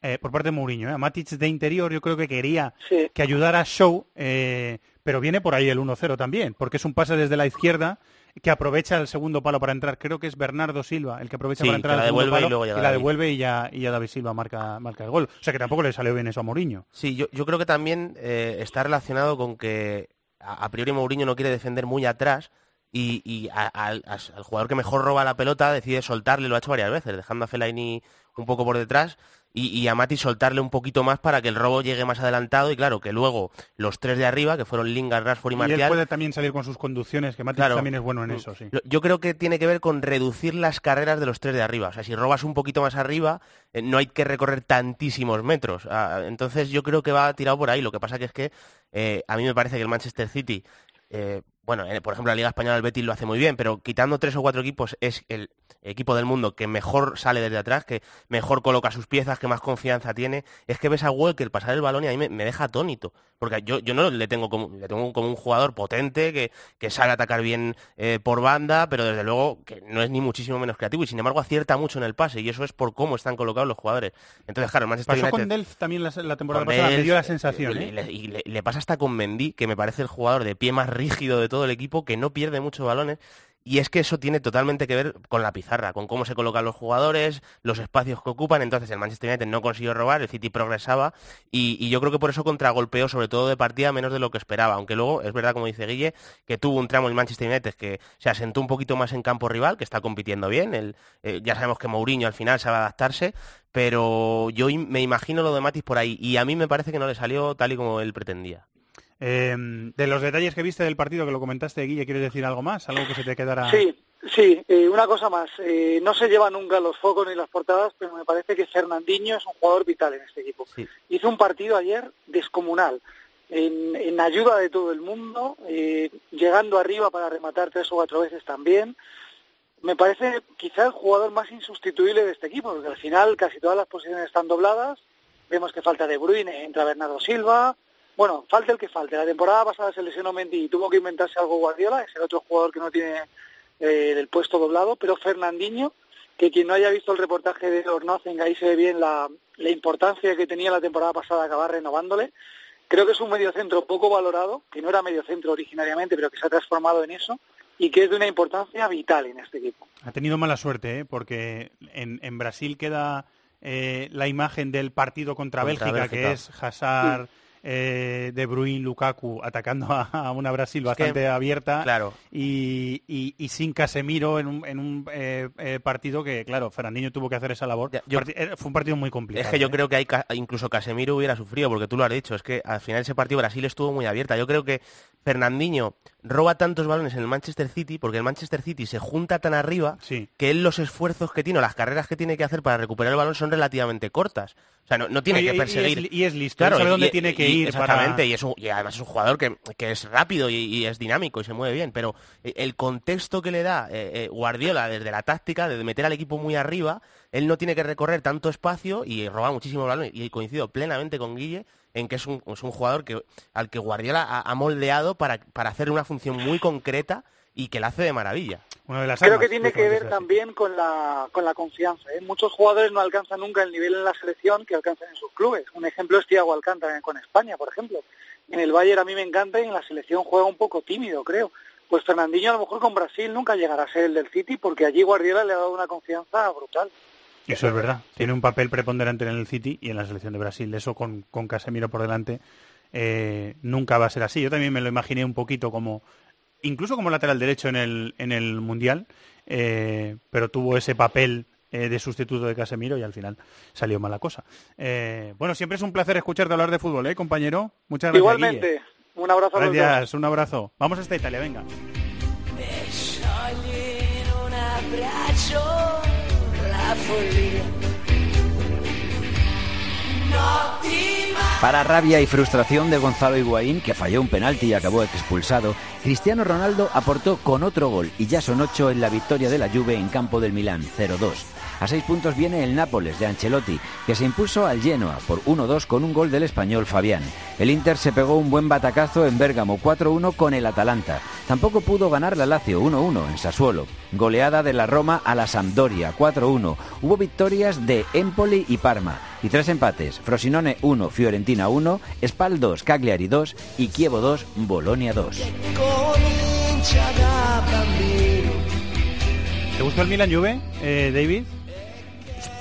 eh, por parte de Mourinho, eh, a Matic de interior, yo creo que quería que ayudara a Show, eh, pero viene por ahí el 1-0 también, porque es un pase desde la izquierda que aprovecha el segundo palo para entrar. Creo que es Bernardo Silva el que aprovecha Sí, para entrar que la devuelve y llega la devuelve y ya, y ya David Silva marca, marca el gol. O sea que tampoco le salió bien eso a Mourinho. Sí, yo, yo creo que también eh, está relacionado con que a, a priori Mourinho no quiere defender muy atrás y, y a- al jugador que mejor roba la pelota decide soltarle, lo ha hecho varias veces, dejando a Fellaini un poco por detrás y, y a Mati soltarle un poquito más para que el robo llegue más adelantado y claro, que luego los tres de arriba, que fueron Lingard, Rashford y Y él Martial, puede también salir con sus conducciones, que Claro. también es bueno en eso, sí. Yo creo que tiene que ver con reducir las carreras de los tres de arriba. O sea, si robas un poquito más arriba, eh, no hay que recorrer tantísimos metros. Ah, entonces yo creo que va tirado por ahí. Lo que pasa que es que eh, a mí me parece que el Manchester City, eh, bueno, eh, por ejemplo, la Liga Española el Betis lo hace muy bien, pero quitando tres o cuatro equipos es el equipo del mundo que mejor sale desde atrás, que mejor coloca sus piezas, que más confianza tiene. Es que ves a Walker pasar el balón y a mí me, me deja atónito. Porque yo, yo no le tengo como, le tengo como un jugador potente, que, que sabe atacar bien eh, por banda, pero desde luego que no es ni muchísimo menos creativo y sin embargo acierta mucho en el pase y eso es por cómo están colocados los jugadores. Entonces, claro, Manchester Pasó United... con Delf también la, la temporada pasada, me dio la sensación. y ¿eh? le- y le, le pasa hasta con Mendy, que me parece el jugador de pie más rígido de todo el equipo, que no pierde muchos balones. Y es que eso tiene totalmente que ver con la pizarra, con cómo se colocan los jugadores, los espacios que ocupan. Entonces el Manchester United no consiguió robar, el City progresaba y, yo creo que por eso contragolpeó, sobre todo de partida, menos de lo que esperaba. Aunque luego, es verdad, como dice Guille, que tuvo un tramo el Manchester United que se asentó un poquito más en campo rival, que está compitiendo bien. El- eh, ya sabemos que Mourinho al final sabe adaptarse, pero yo me imagino lo de Matis por ahí y a mí me parece que no le salió tal y como él pretendía. Eh, de los detalles que viste del partido, que lo comentaste, Guille, ¿quieres decir algo más? ¿Algo que se te quedara...? Sí, sí, eh, una cosa más. Eh, no se lleva nunca los focos ni las portadas, pero me parece que Fernandinho es un jugador vital en este equipo. Hizo un partido ayer descomunal, en, en ayuda de todo el mundo, eh, llegando arriba para rematar tres o cuatro veces también. me parece quizá el jugador más insustituible de este equipo, porque al final casi todas las posiciones están dobladas. Vemos que falta De Bruyne, entra Bernardo Silva. Bueno, falta el que falte. La temporada pasada se lesionó Mendy y tuvo que inventarse algo Guardiola, es el otro jugador que no tiene eh, el puesto doblado, pero Fernandinho, que quien no haya visto el reportaje de Ornozen, ahí se ve bien la, la importancia que tenía la temporada pasada acabar renovándole. Creo que es un mediocentro poco valorado, que no era mediocentro originariamente, pero que se ha transformado en eso y que es de una importancia vital en este equipo. Ha tenido mala suerte, ¿eh? porque en, en Brasil queda eh, la imagen del partido contra, Contra Bélgica, Bélgica. que es Hazard, eh, De Bruyne, Lukaku atacando a, a una Brasil bastante abierta claro. y, y- y sin Casemiro en un, en un eh, eh, partido que, claro, Fernandinho tuvo que hacer esa labor. yo- era- fue un partido muy complicado. Es que yo ¿eh? creo que hay incluso Casemiro hubiera sufrido, porque tú lo has dicho, es que al final ese partido Brasil estuvo muy abierta. Yo creo que Fernandinho roba tantos balones en el Manchester City, porque el Manchester City se junta tan arriba que él los esfuerzos que tiene, o las carreras que tiene que hacer para recuperar el balón son relativamente cortas. O sea, no, no tiene Y- que y perseguir. es- y es listo, él sabe dónde tiene que ir para- Exactamente, y, es un- y además es un jugador que, que es rápido y, es dinámico y se mueve bien, pero el contexto que le da eh, eh, Guardiola desde la táctica, de meter al equipo muy arriba, él no tiene que recorrer tanto espacio y roba muchísimo balón. Y coincido plenamente con Guille en que es un, es un jugador que, al que Guardiola ha, ha moldeado para, para hacer una función muy concreta y que la hace de maravilla. Una de las Creo armas que tiene que ver también con la, con la confianza. ¿eh? Muchos jugadores no alcanzan nunca el nivel en la selección que alcanzan en sus clubes. Un ejemplo es Thiago Alcántara con España, por ejemplo. En el Bayern a mí me encanta y en la selección juega un poco tímido, creo. Pues Fernandinho a lo mejor con Brasil nunca llegará a ser el del City porque allí Guardiola le ha dado una confianza brutal. Eso es verdad. Tiene un papel preponderante en el City y en la selección de Brasil. Eso con, con Casemiro por delante eh, nunca va a ser así. Yo también me lo imaginé un poquito como, incluso como lateral derecho en el, en el Mundial, eh, pero tuvo ese papel eh, de sustituto de Casemiro y al final salió mala cosa. Eh, bueno, siempre es un placer escucharte hablar de fútbol, ¿eh, compañero? Muchas gracias. Igualmente, Guille. un abrazo a los dos. Gracias, un abrazo. Vamos hasta Italia, venga. Para rabia y frustración de Gonzalo Higuaín, que falló un penalti y acabó expulsado, Cristiano Ronaldo aportó con otro gol y ya son ocho en la victoria de la Juve en campo del Milán, 0-2. A seis puntos viene el Nápoles de Ancelotti, que se impuso al Genoa por 1-2 con un gol del español Fabián. El Inter se pegó un buen batacazo en Bérgamo 4-1 con el Atalanta. Tampoco pudo ganar la Lazio 1-1 en Sassuolo. Goleada de la Roma a la Sampdoria 4-1. Hubo victorias de Empoli y Parma. Y tres empates, Frosinone 1, Fiorentina 1, Spal 2, Cagliari 2 y Chievo 2, Bolonia 2. comincia da bambino. ¿Te gustó el Milan Juve, eh, David?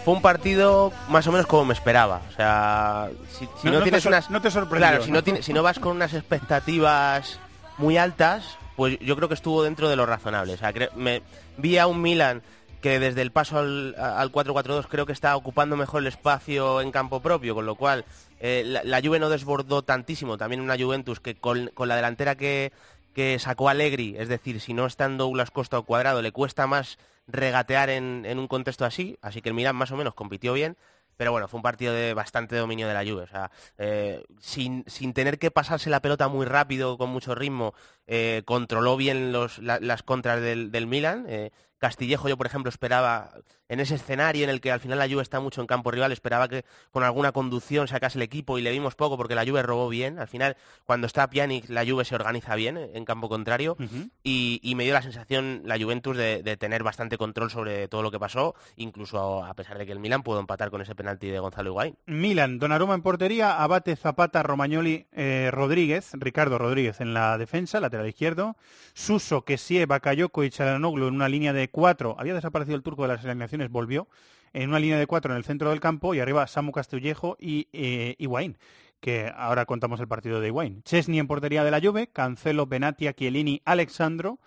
Fue un partido más o menos como me esperaba. O sea, si, si No- no, no te tienes unas... no te Claro, si ¿no? tienes- si no vas con unas expectativas muy altas, pues yo creo que estuvo dentro de lo razonable. O sea, me vi a un Milan que desde el paso al, al 4-4-2 creo que está ocupando mejor el espacio en campo propio, con lo cual eh, la, la Juve no desbordó tantísimo. También una Juventus que con, con la delantera que, que sacó Allegri, es decir, si no está en Douglas Costa o Cuadrado, le cuesta más regatear en, en un contexto así, así que el Milan más o menos compitió bien, pero bueno, fue un partido de bastante dominio de la Juve, o sea, eh, sin, sin tener que pasarse la pelota muy rápido, con mucho ritmo, eh, controló bien los, la- las contras del, del Milan. eh, Castillejo yo, por ejemplo, esperaba, en ese escenario en el que al final la Juve está mucho en campo rival, esperaba que con alguna conducción sacase el equipo y le vimos poco porque la Juve robó bien. Al final, cuando está Pjanic, la Juve se organiza bien eh, en campo contrario y, y me dio la sensación la Juventus de, de tener bastante control sobre todo lo que pasó, incluso a pesar de que el Milan pudo empatar con ese penalti de Gonzalo Higuaín. Milan, Donnarumma en portería, Abate, Zapata, Romagnoli, eh, Rodríguez, Ricardo Rodríguez en la defensa, lateral izquierdo, Suso, Kessie, Bakayoko y Chalanoglu en una línea de cuatro, había desaparecido el turco de las alineaciones, volvió, en una línea de cuatro en el centro del campo y arriba Samu Castillejo y eh, Higuaín, que ahora contamos el partido de Higuaín. Chesney en portería de la Juve, Cancelo, Benatia, Chiellini, Alexandro,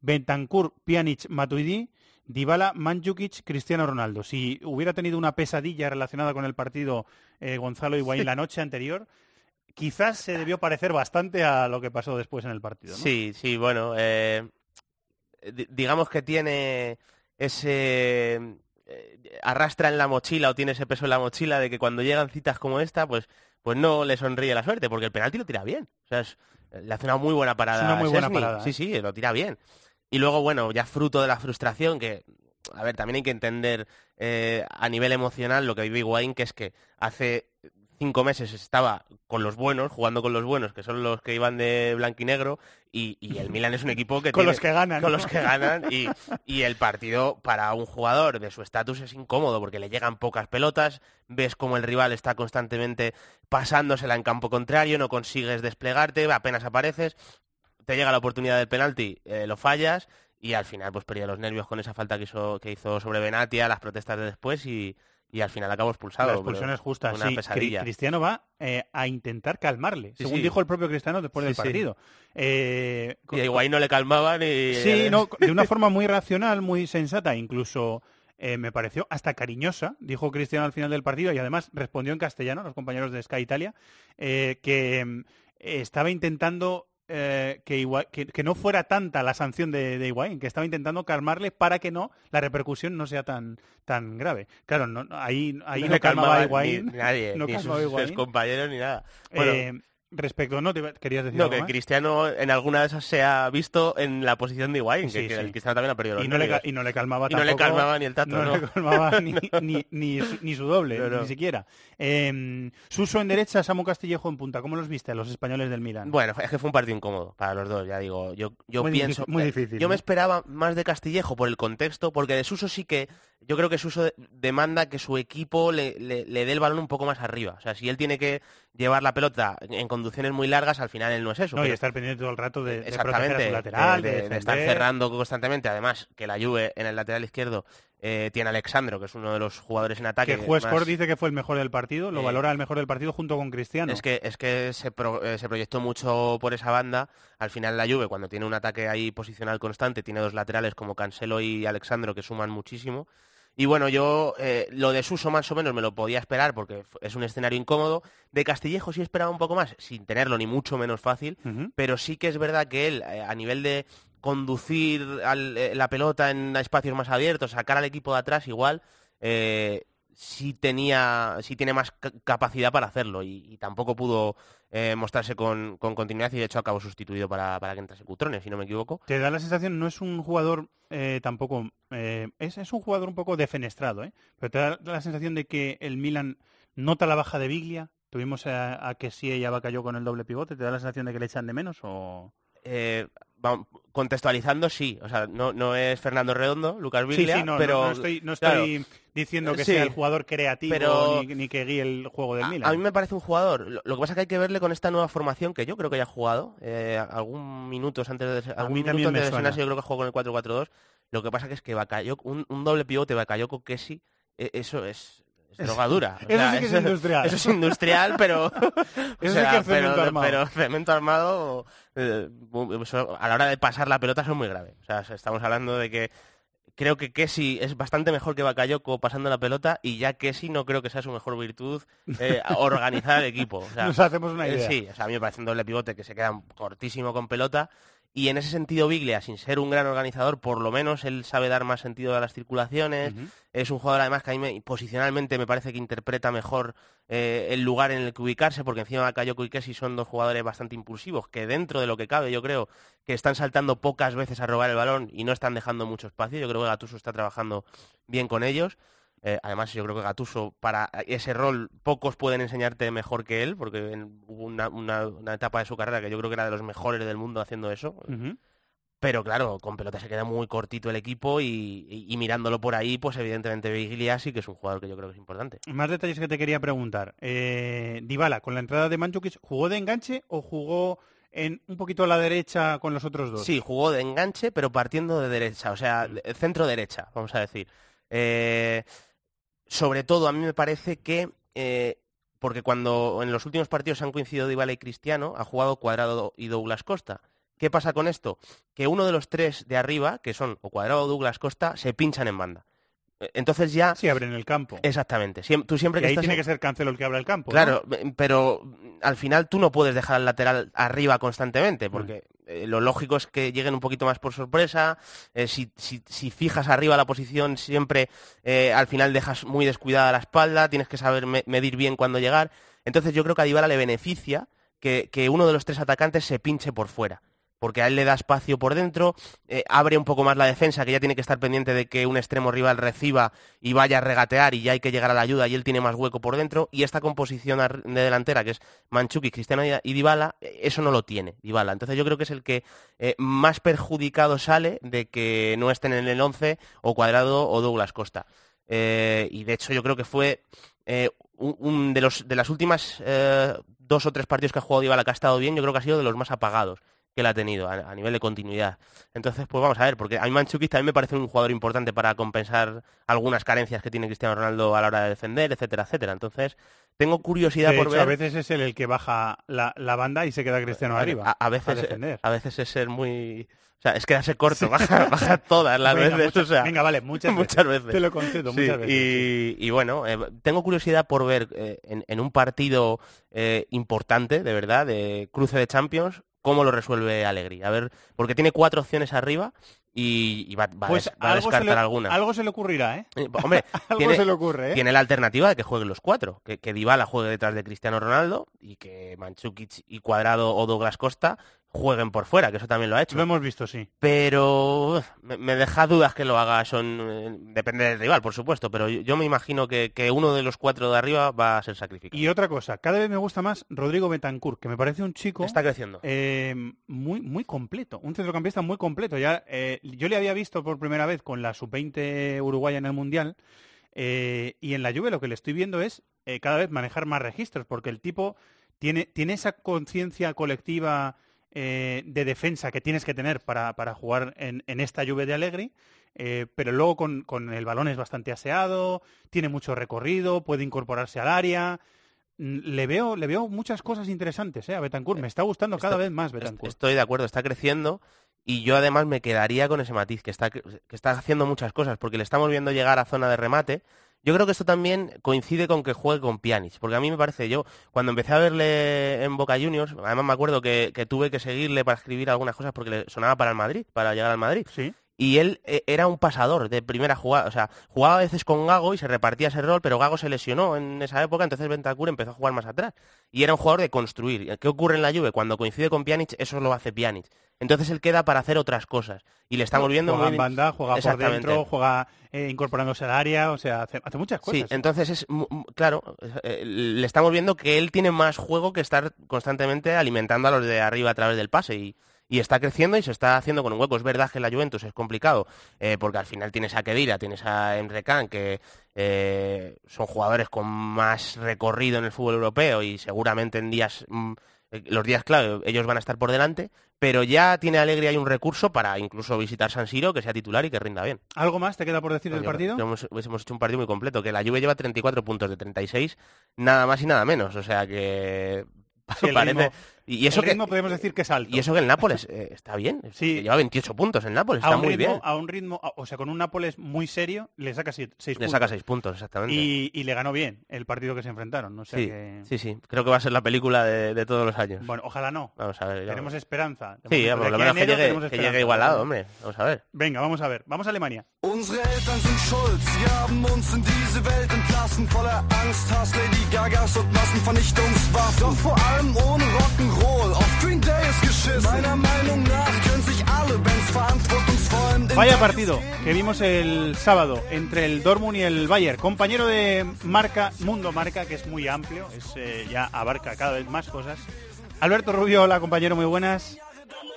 Bentancur, Pjanic, Matuidi, Dybala, Mandzukic, Cristiano Ronaldo. Si hubiera tenido una pesadilla relacionada con el partido eh, Gonzalo Higuaín la noche anterior, quizás se debió parecer bastante a lo que pasó después en el partido. ¿no? Sí, sí, bueno, eh, digamos que tiene ese eh, arrastra en la mochila o tiene ese peso en la mochila de que cuando llegan citas como esta, pues pues no le sonríe la suerte, porque el penalti lo tira bien. O sea, es- le hace una muy buena parada. Es una muy buena parada, Sí, ¿eh? sí, lo tira bien. Y luego, bueno, ya fruto de la frustración, que, a ver, también hay que entender eh, a nivel emocional lo que vive Higuaín, que es que hace cinco meses estaba con los buenos, jugando con los buenos, que son los que iban de blanquinegro, y, y el Milan es un equipo que Con tiene- los que ganan, Con ¿no? los que ganan, y, y el partido para un jugador de su estatus es incómodo, porque le llegan pocas pelotas, ves como el rival está constantemente pasándosela en campo contrario, no consigues desplegarte, apenas apareces, te llega la oportunidad del penalti, eh, lo fallas, y al final pues perdía los nervios con esa falta que hizo, que hizo sobre Benatia, las protestas de después, y, y al final acabó expulsado. La expulsión es justa, Una sí. pesadilla. Cri- Cristiano va eh, a intentar calmarle, Sí, según sí. dijo el propio Cristiano después Sí, del partido. Eh, Y a Higuaín no le calmaban y... Sí, no, de una forma muy racional, muy sensata, incluso eh, me pareció hasta cariñosa, dijo Cristiano al final del partido y además respondió en castellano a los compañeros de Sky Italia, eh, que mm, estaba intentando eh, que, Higua- que, que no fuera tanta la sanción de, de Higuaín, que estaba intentando calmarle para que no la repercusión no sea tan tan grave. Claro, no, no- ahí, ahí no, le calmaba a Higuaín. ni nadie, no ni sus, sus Higuaín. compañeros ni nada. Bueno, Eh, respecto, no, te querías decir no, algo que más? Cristiano en alguna de esas se ha visto en la posición de Higuaín, Sí, que, el Cristiano también ha perdido los y no, le, y no le calmaba Y no le calmaba ni el tato, no, ¿no? le calmaba ni, ni, ni su, ni su doble, No, ni siquiera. Eh, Suso en derecha, Samu Castillejo en punta. ¿Cómo los viste a los españoles del Milan? Bueno, es que fue un partido incómodo para los dos, ya digo. Yo, yo Muy pienso. difícil- muy eh, difícil, Yo me esperaba más de Castillejo por el contexto, porque de Suso sí que. Yo creo que Suso de- demanda que su equipo le, le- le dé el balón un poco más arriba. O sea, si él tiene que llevar la pelota en conducciones muy largas, al final él no es eso. no, y pero- estar pendiente todo el rato de, de proteger a Exactamente, su lateral, de, de, de- de estar cerrando constantemente. Además, que la Juve en el lateral izquierdo eh, tiene a Alexandro, que es uno de los jugadores en ataque. Que Juez más- dice que fue el mejor del partido, lo Eh, valora el mejor del partido junto con Cristiano. Es que, es que se, pro- eh, se proyectó mucho por esa banda. Al final la Juve, cuando tiene un ataque ahí posicional constante, tiene dos laterales como Cancelo y Alexandro que suman muchísimo. Y bueno, yo eh, lo de Suso más o menos me lo podía esperar porque es un escenario incómodo. De Castillejo sí esperaba un poco más, sin tenerlo ni mucho menos fácil, pero sí que es verdad que él, eh, a nivel de conducir al- eh, la pelota en espacios más abiertos, sacar al equipo de atrás igual, eh, sí tenía, sí tiene más ca- capacidad para hacerlo y, y tampoco pudo eh, mostrarse con, con continuidad y de hecho acabó sustituido para, para que entrase Cutrone, si no me equivoco. Te da la sensación, no es un jugador eh, tampoco, eh, es, es un jugador un poco defenestrado, ¿eh? pero te da la sensación de que el Milan nota la baja de Biglia. Tuvimos a, a que sí ella va cayó con el doble pivote. ¿Te da la sensación de que le echan de menos o...? Eh, vam- contextualizando, sí. O sea, no, no es Fernando Redondo, Lucas Sí, Biglia, sí, no, no- pero... no, estoy, no claro, estoy diciendo que Sí, sea el jugador creativo pero- ni, ni que guíe el juego del A, Milan. a mí me parece un jugador. Lo, lo que pasa es que hay que verle con esta nueva formación que yo creo que ya ha jugado. eh, algún minutos antes de, algún minuto antes de lesionarse, yo creo que jugó con el 4-4-2. Lo que pasa que es que Bakayoko- un, un doble pivote Bakayoko Kessi, eh, eso es, es drogadura. O eso sea, sí que es industrial. Eso es industrial, pero... o Eso sí sea, que es cemento pero, armado. pero cemento armado, eh, a la hora de pasar la pelota son muy graves. O sea, estamos hablando de que creo que Kessi es bastante mejor que Bakayoko pasando la pelota y ya Kessi no creo que sea su mejor virtud eh, organizar el equipo. O sea, Nos hacemos una eh, idea. sí, o sea, a mí me parece un doble pivote que se queda cortísimo con pelota y en ese sentido Biglia, sin ser un gran organizador, por lo menos él sabe dar más sentido a las circulaciones. Es un jugador además que a mí me- posicionalmente me parece que interpreta mejor eh, el lugar en el que ubicarse, porque encima Bakayoko y Kessi son dos jugadores bastante impulsivos, que dentro de lo que cabe yo creo que están saltando pocas veces a robar el balón y no están dejando mucho espacio. Yo creo que Gatuso está trabajando bien con ellos. Eh, además, yo creo que Gatuso, para ese rol, pocos pueden enseñarte mejor que él, porque en- hubo una, una- una etapa de su carrera que yo creo que era de los mejores del mundo haciendo eso. Pero claro, con pelota se queda muy cortito el equipo y, y- y mirándolo por ahí, pues evidentemente Viglia sí que es un jugador que yo creo que es importante. Más detalles que te quería preguntar. Eh, Dybala, con la entrada de Mandzukic, ¿jugó de enganche o jugó en un poquito a la derecha con los otros dos? Sí, jugó de enganche, pero partiendo de derecha, o sea, de- centro-derecha, vamos a decir. Eh, sobre todo, a mí me parece que, eh, porque cuando en los últimos partidos han coincidido Dybala y Cristiano, ha jugado Cuadrado y Douglas Costa. ¿Qué pasa con esto? Que uno de los tres de arriba, que son o Cuadrado o Douglas Costa, se pinchan en banda. Eh, Entonces ya... Sí, abren el campo. Exactamente. Tú siempre y que ahí estás tiene en- que ser Cancelo el que abra el campo. Claro, eh, pero mm, al final tú no puedes dejar al lateral arriba constantemente, porque eh, lo lógico es que lleguen un poquito más por sorpresa. eh, si, si- si fijas arriba la posición, siempre eh, al final dejas muy descuidada la espalda, tienes que saber me- medir bien cuándo llegar. Entonces yo creo que a Dybala le beneficia que, que uno de los tres atacantes se pinche por fuera. Porque a él le da espacio por dentro, eh, abre un poco más la defensa, que ya tiene que estar pendiente de que un extremo rival reciba y vaya a regatear y ya hay que llegar a la ayuda y él tiene más hueco por dentro, y esta composición de delantera, que es Manchuki, Cristiano y Dybala, eh, eso no lo tiene Dybala. Entonces yo creo que es el que eh, más perjudicado sale de que no estén en el 11 o Cuadrado o Douglas Costa. Y de hecho yo creo que fue un, de, los, de las últimas dos o tres partidos que ha jugado Dybala que ha estado bien, yo creo que ha sido de los más apagados que él ha tenido a, a nivel de continuidad. Entonces, pues vamos a ver, porque a mí Manchukis también me parece un jugador importante para compensar algunas carencias que tiene Cristiano Ronaldo a la hora de defender, etcétera, etcétera. Entonces, tengo curiosidad De por hecho, ver... a veces es él el que baja la, la banda y se queda Cristiano arriba. A, a veces, defender. a veces es ser muy... O sea, es quedarse corto, baja, baja todas las Venga, veces. muchas- o sea, venga, vale, muchas veces. Te lo concedo, Sí, muchas veces, Y, y bueno, eh, tengo curiosidad por ver eh, en, en un partido eh, importante, de verdad, de cruce de Champions, cómo lo resuelve Alegri. A ver, porque tiene cuatro opciones arriba y, y va, va a Pues va a descartar le, alguna. algo se le ocurrirá, ¿eh? Eh, Hombre, algo tiene, se le ocurre, ¿eh? tiene la alternativa de que jueguen los cuatro, que, que Dybala juegue detrás de Cristiano Ronaldo y que Manchukic y Cuadrado o Douglas Costa jueguen por fuera, que eso también lo ha hecho. Lo hemos visto, sí. Pero me, deja dudas que lo haga, son eh, depende del rival, por supuesto, pero yo, me imagino que, que uno de los cuatro de arriba va a ser sacrificado. Y otra cosa, cada vez me gusta más Rodrigo Betancourt, que me parece un chico... Está creciendo. eh, muy, muy completo, un centrocampista muy completo. Ya, eh, yo le había visto por primera vez con la sub-20 uruguaya en el Mundial eh, y en la Juve lo que le estoy viendo es cada vez manejar más registros, porque el tipo tiene, tiene esa conciencia colectiva eh, de defensa que tienes que tener para, para jugar en, en esta Juve de Allegri, eh, pero luego con, con el balón es bastante aseado, tiene mucho recorrido, puede incorporarse al área. Mm, Le veo, le veo muchas cosas interesantes ¿eh? a Betancourt. Me está gustando cada vez más Betancourt. Estoy de acuerdo, está creciendo y yo además me quedaría con ese matiz, que está, que está haciendo muchas cosas, porque le estamos viendo llegar a zona de remate. Yo creo que esto también coincide con que juegue con Pjanic, porque a mí me parece, yo cuando empecé a verle en Boca Juniors, además me acuerdo que, que tuve que seguirle para escribir algunas cosas porque le sonaba para el Madrid, para llegar al Madrid. Sí. Y él eh, era un pasador de primera jugada, o sea, jugaba a veces con Gago y se repartía ese rol, pero Gago se lesionó en esa época, entonces Bentancur empezó a jugar más atrás. Y era un jugador de construir. ¿Qué ocurre en la Juve? Cuando coincide con Pjanic, eso lo hace Pjanic. Entonces él queda para hacer otras cosas. Y le estamos viendo juega muy en banda, juega por dentro, juega eh, incorporándose al área, o sea, hace, hace muchas cosas. Sí, entonces es, claro, eh, le estamos viendo que él tiene más juego que estar constantemente alimentando a los de arriba a través del pase y, y está creciendo y se está haciendo con un hueco. Es verdad que la Juventus es complicado eh, porque al final tienes a Kedira, tienes a Emre Can, que eh, son jugadores con más recorrido en el fútbol europeo y seguramente en días, mm, eh, los días clave, ellos van a estar por delante, pero ya tiene alegría y un recurso para incluso visitar San Siro, que sea titular y que rinda bien. ¿Algo más te queda por decir del partido? Hemos, hemos hecho un partido muy completo, que la Juve lleva 34 puntos de 36, nada más y nada menos, o sea que Sí, parece... y eso el que, ritmo podemos decir que es alto. y eso que el Nápoles eh, está bien, Sí. que lleva 28 puntos el Nápoles, a está un muy ritmo, bien. a un ritmo, o sea, con un Nápoles muy serio, le saca 6 Le puntos. saca 6 puntos, exactamente. Y, y le ganó bien el partido que se enfrentaron. No sé sí, que... sí, sí, creo que va a ser la película de, de todos los años. Bueno, ojalá no. Vamos a ver. ya Tenemos esperanza. De Sí, por lo menos que llegue, tenemos que esperanza. llegue igualado, hombre. Vamos a ver. Venga, vamos a ver. Vamos a Alemania. Rock'n'Roll, auf Green Day ist geschissen. Meiner Meinung nach können sich alle Bands Vaya partido que vimos el sábado entre el Dortmund y el Bayern. Compañero de marca, Mundo Marca, que es muy amplio, es eh, ya abarca cada vez más cosas. Alberto Rubio, hola compañero, muy buenas.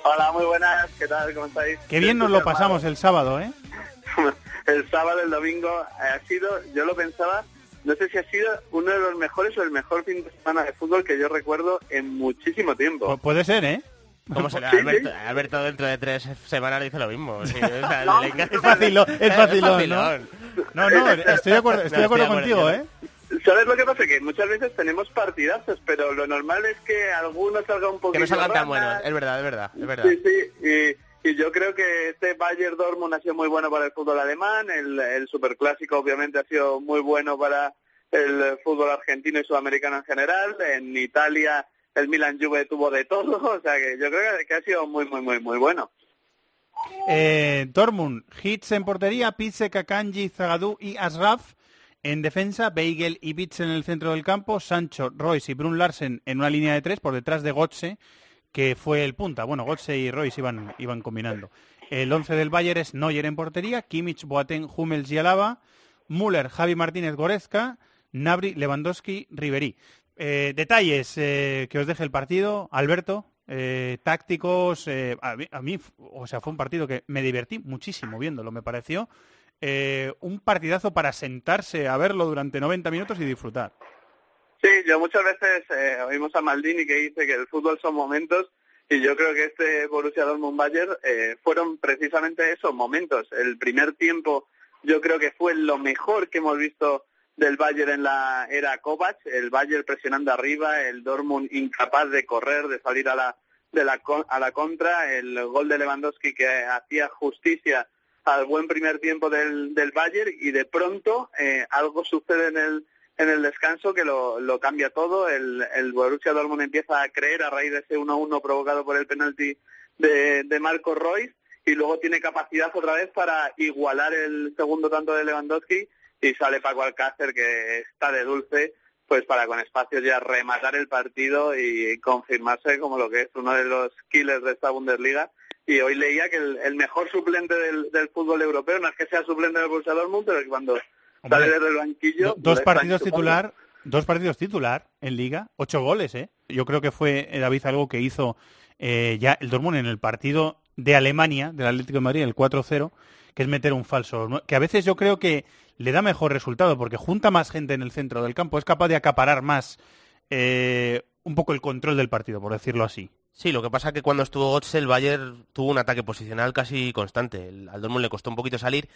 Hola, muy buenas, ¿qué tal? ¿Cómo estáis? Qué bien nos lo pasamos el sábado, ¿eh? El sábado, el domingo, eh, ha sido, yo lo pensaba, no sé si ha sido uno de los mejores o el mejor fin de semana de fútbol que yo recuerdo en muchísimo tiempo. Pu- puede ser, ¿eh? ¿Cómo será? Sí, Alberto, sí. Alberto dentro de tres semanas dice lo mismo. sí, o sea, No, le encanta- Es facilón, es facilón, ¿no? No, no, estoy de acuerdo, estoy de acuerdo contigo, ¿eh? ¿Sabes lo que pasa? Que muchas veces tenemos partidazos, pero lo normal es que alguno salga un poquito Que no salgan tan buenos, es verdad, es verdad, es verdad. Sí, sí, y, yo creo que este Bayern Dortmund ha sido muy bueno para el fútbol alemán, el, el superclásico obviamente ha sido muy bueno para el fútbol argentino y sudamericano en general, en Italia el Milan Juve tuvo de todo, o sea que yo creo que, que ha sido muy, muy, muy, muy bueno. Eh, Dortmund, hits en portería, Pizze, Kakanji, Zagadou y Asraf. En defensa, Beigel y Bitz en el centro del campo, Sancho, Royce y Brun Larsen en una línea de tres por detrás de Gotze, que fue el punta. Bueno, Götze y Royce iban, iban combinando. El 11 del Bayern es Neuer en portería, Kimmich, Boateng, Hummels y Alaba, Müller, Javi Martínez, Goretzka, Nabri, Lewandowski, Ribery. Eh, detalles eh, que os deje el partido, Alberto, eh, tácticos. a, mí, a mí, o sea, fue un partido que me divertí muchísimo viéndolo, me pareció un partidazo para sentarse a verlo durante 90 minutos y disfrutar. Sí, yo muchas veces eh, oímos a Maldini que dice que el fútbol son momentos y yo creo que este Borussia Dortmund Bayern eh, fueron precisamente esos momentos. El primer tiempo yo creo que fue lo mejor que hemos visto del Bayern en la era Kovac, el Bayern presionando arriba, el Dortmund incapaz de correr, de salir a la de la a la contra, el gol de Lewandowski que hacía justicia al buen primer tiempo del, del Bayern y de pronto eh, algo sucede en el en el descanso que lo, lo cambia todo. El, el Borussia Dortmund empieza a creer a raíz de ese 1-1 provocado por el penalti de, de Marco Royce y luego tiene capacidad otra vez para igualar el segundo tanto de Lewandowski y sale Paco Alcácer que está de dulce pues para con espacios ya rematar el partido y confirmarse como lo que es uno de los killers de esta Bundesliga y hoy leía que el, el mejor suplente del, del fútbol europeo no es que sea suplente del Borussia Dortmund pero que cuando sale desde el banquillo Dos partidos titular, dos partidos titular en Liga, ocho goles, ¿eh? Yo creo que fue eh, David algo que hizo eh, ya el Dortmund en el partido de Alemania, del Atlético de Madrid, el 4-0, que es meter un falso, que a veces yo creo que le da mejor resultado porque junta más gente en el centro del campo, es capaz de acaparar más eh, un poco el control del partido, por decirlo así. Sí, lo que pasa es que cuando estuvo Götze, el Bayern tuvo un ataque posicional casi constante. Al Dortmund le costó un poquito salir.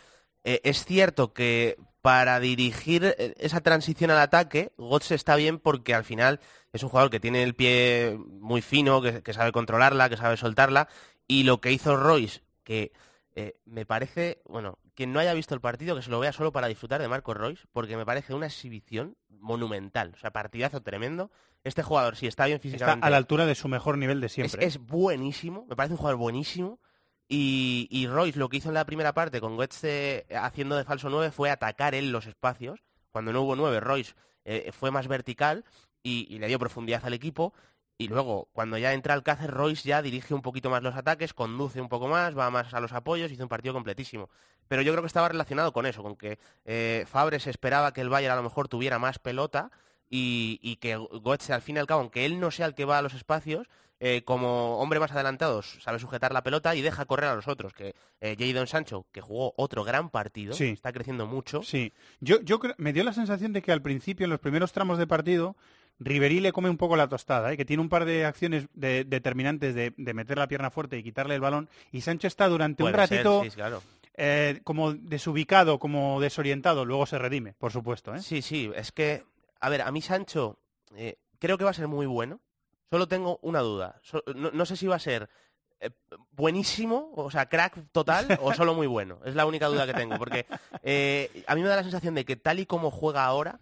Eh, es cierto que para dirigir eh, esa transición al ataque, Götze está bien porque al final es un jugador que tiene el pie muy fino, que, que sabe controlarla, que sabe soltarla. Y lo que hizo Royce, que eh, me parece, bueno, quien no haya visto el partido, que se lo vea solo para disfrutar de Marcos Royce, porque me parece una exhibición monumental. O sea, partidazo tremendo. Este jugador, si está bien Está físicamente... a la altura de su mejor nivel de siempre. ¿eh? es buenísimo, me parece un jugador buenísimo. Y, y Royce lo que hizo en la primera parte con Goetze haciendo de falso 9 fue atacar él los espacios. Cuando no hubo 9, Royce eh, fue más vertical y, y le dio profundidad al equipo. Y luego, cuando ya entra Alcácer, Royce ya dirige un poquito más los ataques, conduce un poco más, va más a los apoyos, hizo un partido completísimo. Pero yo creo que estaba relacionado con eso, con que eh, Fabres esperaba que el Bayern a lo mejor tuviera más pelota y, y que Goetze, al fin y al cabo, aunque él no sea el que va a los espacios, eh, como hombre más adelantado sabe sujetar la pelota y deja correr a los otros. Que eh, Jadon Sancho, que jugó otro gran partido, Sí. está creciendo mucho. Sí, yo, yo me dio la sensación de que al principio, en los primeros tramos de partido, Ribery le come un poco la tostada, ¿eh? que tiene un par de acciones de- determinantes de, de meter la pierna fuerte y quitarle el balón, y Sancho está durante un ser, ratito sí, claro. Eh, como desubicado, como desorientado, luego se redime, por supuesto. ¿eh? Sí, sí, es que, a ver, a mí Sancho eh, creo que va a ser muy bueno. Solo tengo una duda. No, no sé si va a ser eh, buenísimo, o sea, crack total, o solo muy bueno. Es la única duda que tengo, porque eh, a mí me da la sensación de que tal y como juega ahora,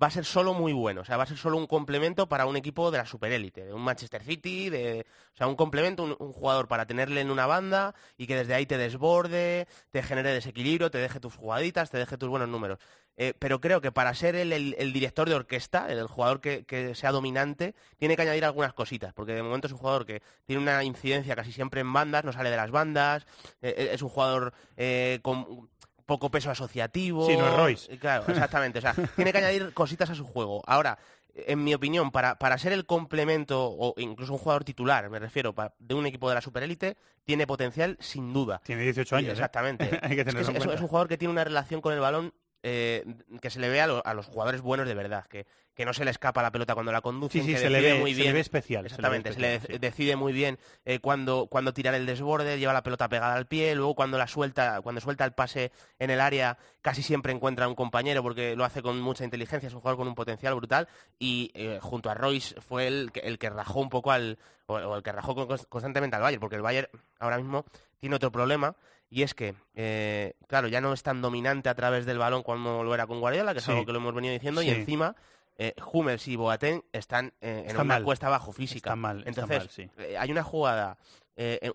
va a ser solo muy bueno. O sea, va a ser solo un complemento para un equipo de la superélite, de un Manchester City, de, o sea, un complemento, un, jugador para tenerle en una banda y que desde ahí te desborde, te genere desequilibrio, te deje tus jugaditas, te deje tus buenos números. Eh, pero creo que para ser el, el- director de orquesta, el, el jugador que, que sea dominante, tiene que añadir algunas cositas, porque de momento es un jugador que tiene una incidencia casi siempre en bandas, no sale de las bandas, eh, es un jugador eh, con poco peso asociativo. Sí, no es Royce. Eh, Claro, exactamente. O sea, tiene que añadir cositas a su juego. Ahora, en mi opinión, para, para ser el complemento o incluso un jugador titular, me refiero, de un equipo de la superélite, tiene potencial sin duda. Tiene 18 años. ¿eh? Exactamente. Hay que Es, que es un jugador que tiene una relación con el balón eh, que se le ve a, lo- a los jugadores buenos de verdad, que, que no se le escapa la pelota cuando la conduce, Sí, sí, que se le ve- muy se le bien. ve especial, se le ve Exactamente, se le, especial, de- decide muy bien eh, cuando, cuando tirar el desborde, lleva la pelota pegada al pie, luego cuando la suelta, cuando suelta el pase en el área, casi siempre encuentra a un compañero porque lo hace con mucha inteligencia, es un jugador con un potencial brutal y eh, junto a Royce fue el que, el que rajó un poco al, o, o el que rajó con- constantemente al Bayern, porque el Bayern ahora mismo tiene otro problema y es que, eh, claro, ya no es tan dominante a través del balón como lo era con Guardiola, que es Sí. algo que lo hemos venido diciendo, y encima eh, Hummels y Boateng están eh, en Está una mal. cuesta abajo física. Está mal, está Entonces, mal, sí. eh, hay una jugada,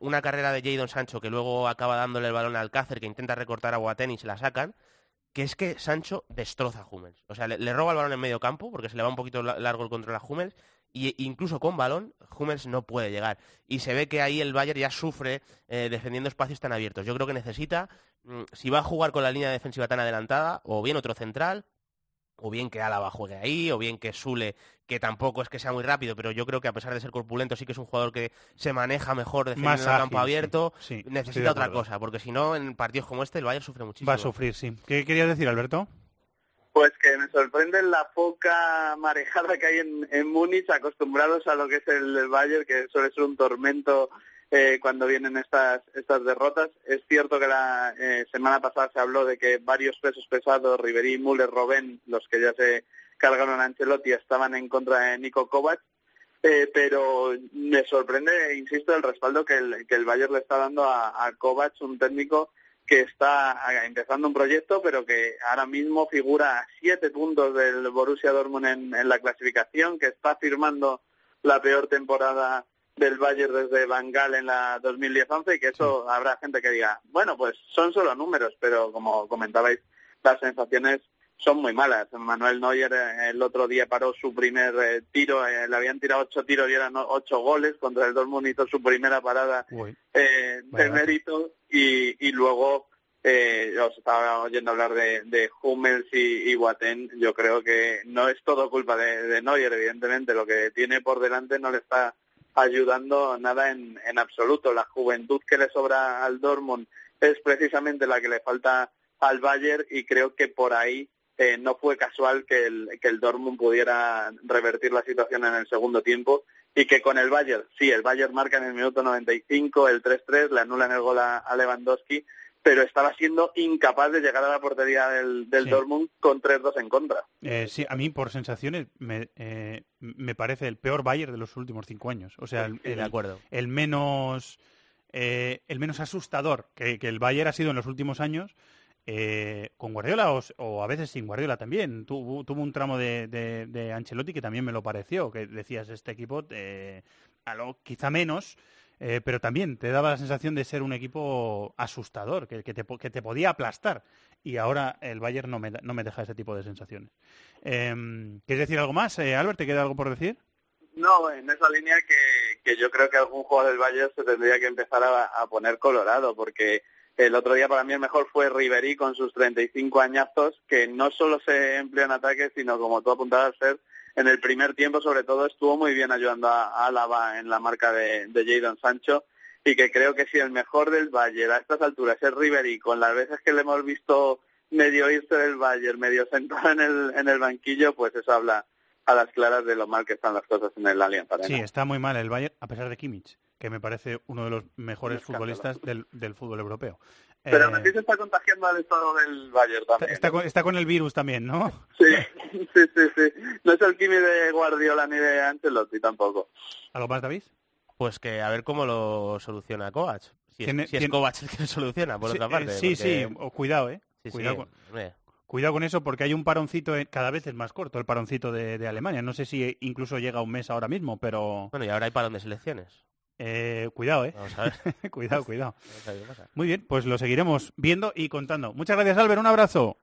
una carrera de Jadon Sancho que luego acaba dándole el balón al Alcácer, que intenta recortar a Boateng y se la sacan, que es que Sancho destroza a Hummels. O sea, le, le roba el balón en medio campo, porque se le va un poquito la- largo el control a Hummels, y incluso con balón Hummels no puede llegar. Y se ve que ahí el Bayern ya sufre eh, defendiendo espacios tan abiertos. Yo creo que necesita, mm, si va a jugar con la línea defensiva tan adelantada, o bien otro central, o bien que Álava juegue ahí, o bien que Sule, que tampoco es que sea muy rápido, pero yo creo que a pesar de ser corpulento sí que es un jugador que se maneja mejor defendiendo el campo abierto, sí, necesita otra cosa, porque si no, en partidos como este el Bayern sufre muchísimo. Va a sufrir, sí. ¿Qué querías decir, Alberto? Pues que me sorprende la poca marejada que hay en, Múnich, acostumbrados a lo que es el Bayern, que suele ser un tormento eh, cuando vienen estas estas derrotas. Es cierto que la eh, semana pasada se habló de que varios pesos pesados, Ribery, Müller, Robben, los que ya se cargaron a Ancelotti, estaban en contra de Nico Kovac. Eh, pero me sorprende, insisto, el respaldo que el, que el Bayern le está dando a, a Kovac, un técnico que está empezando un proyecto, pero que ahora mismo figura a siete puntos del Borussia Dortmund en, en la clasificación, que está firmando la peor temporada del Bayern desde Van Gaal en la 2010-11 y que eso habrá gente que diga, bueno, pues son solo números, pero como comentabais, las sensaciones son muy malas. Manuel Neuer eh, el otro día paró su primer eh, tiro, eh, le habían tirado ocho tiros y eran ocho goles, contra el Dortmund hizo su primera parada eh, de mérito y, y luego eh, os estaba oyendo hablar de, de Hummels y, y Boateng. Yo creo que no es todo culpa de, de Neuer, evidentemente. Lo que tiene por delante no le está ayudando nada en, en absoluto. La juventud que le sobra al Dortmund es precisamente la que le falta al Bayern y creo que por ahí eh, no fue casual que el, que el Dortmund pudiera revertir la situación en el segundo tiempo y que con el Bayern, sí, el Bayern marca en el minuto 95 el 3-3, le anulan el gol a, a Lewandowski, pero estaba siendo incapaz de llegar a la portería del, del Sí. Dortmund con 3-2 en contra. Eh, sí, a mí por sensaciones me, eh, me parece el peor Bayern de los últimos cinco años. O sea, el, de acuerdo. el menos eh, el menos asustador que, que el Bayern ha sido en los últimos años. Eh, con Guardiola o, a veces sin Guardiola también. Tuvo, tuvo un tramo de, de- Ancelotti que también me lo pareció, que decías, este equipo, eh, a lo, quizá menos, eh, pero también te daba la sensación de ser un equipo asustador, que, que te, que te podía aplastar. Y ahora el Bayern no me, no me deja ese tipo de sensaciones. Em, ¿Quieres decir algo más, eh, Albert? ¿Te queda algo por decir? No, en esa línea que, que yo creo que algún jugador del Bayern se tendría que empezar a poner colorado, porque el otro día para mí el mejor fue Ribery con sus 35 añazos, que no solo se empleó en ataque, sino como tú apuntabas, ser en el primer tiempo sobre todo estuvo muy bien ayudando a, Álava en la marca de, de Sancho, y que creo que si el mejor del Bayern a estas alturas es Ribery, con las veces que le hemos visto medio irse del Bayern, medio sentado en el, en el banquillo, pues eso habla a las claras de lo mal que están las cosas en el Allianz. Sí, está muy mal el Bayern, a pesar de Kimmich, que me parece uno de los mejores futbolistas del, del fútbol europeo. Pero Eh, se está contagiando al estado del Bayern también. está, con, está con el virus también, ¿no? Sí, sí, sí, sí. No es el Kimi de Guardiola ni de Ancelotti tampoco. ¿Algo más, David? Pues que a ver cómo lo soluciona Kovac. Si es, Tiene- si es Kovac el que lo soluciona, por Sí, otra eh, parte. sí, porque- sí, o- cuidado, ¿eh? Sí, sí, cuidado, con, hombre. cuidado con eso porque hay un paroncito, eh, cada vez es más corto el paroncito de, de Alemania. No sé si incluso llega a un mes ahora mismo, pero... Bueno, y ahora hay parón de selecciones. Eh, cuidado, ¿eh? Vamos a ver. cuidado, cuidado. Vamos a ver qué pasa. Muy bien, pues lo seguiremos viendo y contando. Muchas gracias, Albert. Un abrazo.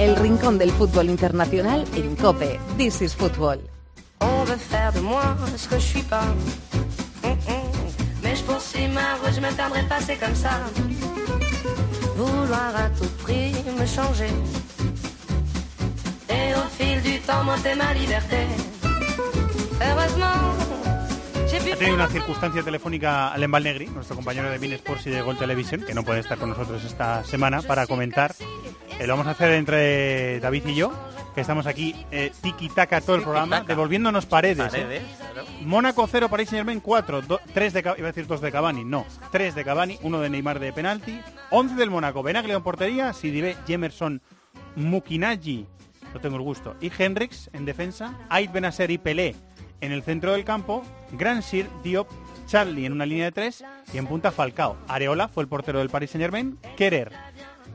El rincón del fútbol internacional en Cope. This is Football. On veut faire de moi ce que je suis pas. Mais je poursuis ma route, je me perdrai pas, c'est comme ça. Vouloir à tout prix me changer. Et au fil du temps, monter ma liberté. Heureusement, Ha tenido una circunstancia telefónica Alem Negri, nuestro compañero de Bein Sports y de Gol Television, que no puede estar con nosotros esta semana para comentar. Eh, lo vamos a hacer entre David y yo, que estamos aquí eh, tiki-taka todo el programa, devolviéndonos paredes. ¿eh? Paredes, claro. Mónaco 0, Paris Saint Germain 4, 3 de, iba a decir 2 de Cavani, no, 3 de Cavani, 1 de Neymar de penalti, 11 del Mónaco, Benaglio en portería, Sidibe, Jemerson, Mukinagi, no tengo el gusto, y Hendrix en defensa, Ait Benacer y Pelé En el centro del campo, Gransir, Diop, Charlie en una línea de tres y en punta Falcao. Areola fue el portero del Paris Saint Germain. Kerer,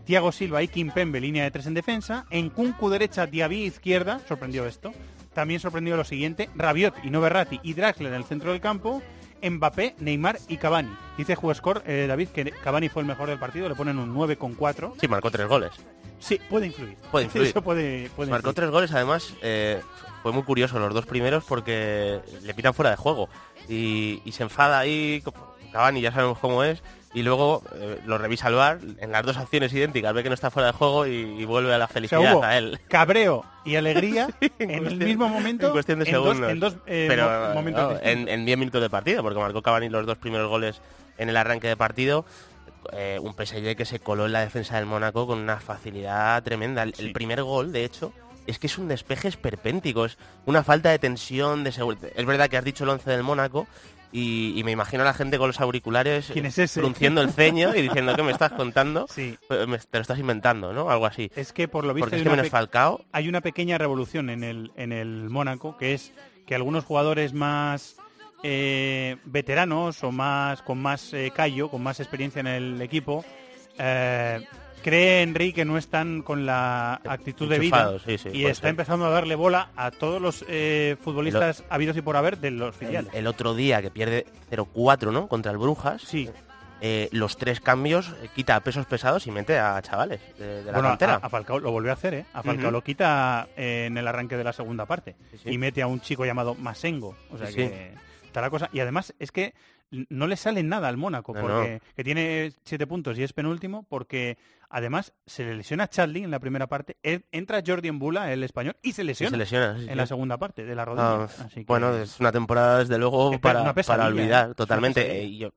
Thiago Silva y Kimpembe línea de tres en defensa. En Kunku derecha, Diaby izquierda. Sorprendió esto. También sorprendió lo siguiente. Rabiot y Berratti y Draxler en el centro del campo. Mbappé, Neymar y Cavani. Dice Juescor, eh, David, que Cavani fue el mejor del partido. Le ponen un 9,4. Sí, marcó tres goles. Sí, puede influir. Puede influir. Eso puede, puede Marcó influir. tres goles, además, eh, fue muy curioso los dos primeros porque le pitan fuera de juego y, y se enfada ahí, Cavani ya sabemos cómo es, y luego eh, lo revisa al bar en las dos acciones idénticas, ve que no está fuera de juego y, y vuelve a la O sea, felicidad hubo a él. cabreo y alegría en el cuestión- mismo momento. En cuestión de en dos- segundos. en dos, eh, Pero momentos no, en, en 10 minutos de partido, porque marcó Cavani los dos primeros goles en el arranque de partido. Eh, un PSG que se coló en la defensa del Mónaco con una facilidad tremenda. El, el primer gol, de hecho, es que es un despeje esperpéntico, es una falta de tensión, de seguridad. Es verdad que has dicho el 11 del Mónaco y, y me imagino a la gente con los auriculares ¿Quién es frunciendo el ceño y diciendo ¿qué me estás contando? Sí. Eh, me- te lo estás inventando, ¿no? Algo así. Es que por lo visto Porque hay es que una menos Falcao hay una pequeña revolución en el, en el Mónaco, que es que algunos jugadores más eh, veteranos o más con más eh, callo, con más experiencia en el equipo, eh, cree Henry que no están con la actitud de vida Enchufados, sí, sí, y está ser. empezando a darle bola a todos los eh, futbolistas habidos y por haber de los filiales. el otro día que pierde 0-4, ¿no? Contra el Brujas. Sí. eh, los tres cambios eh, quita pesos pesados y mete a chavales de, de la Bueno, a, cantera. a Falcao lo volvió a hacer, ¿eh? A Falcao lo quita en el arranque de la segunda parte sí. y mete a un chico llamado Masengo. O sea que está la cosa. Y además es que no le sale nada al Mónaco, No, porque que tiene siete puntos y es penúltimo, porque además se le lesiona a Charlie en la primera parte, e- entra Jordi Embula, el español, y se lesiona, se lesiona, sí, en sí. la segunda parte de la rodilla. Ah, Así que- Bueno, es una temporada desde luego para, para olvidar totalmente. Eh, yo-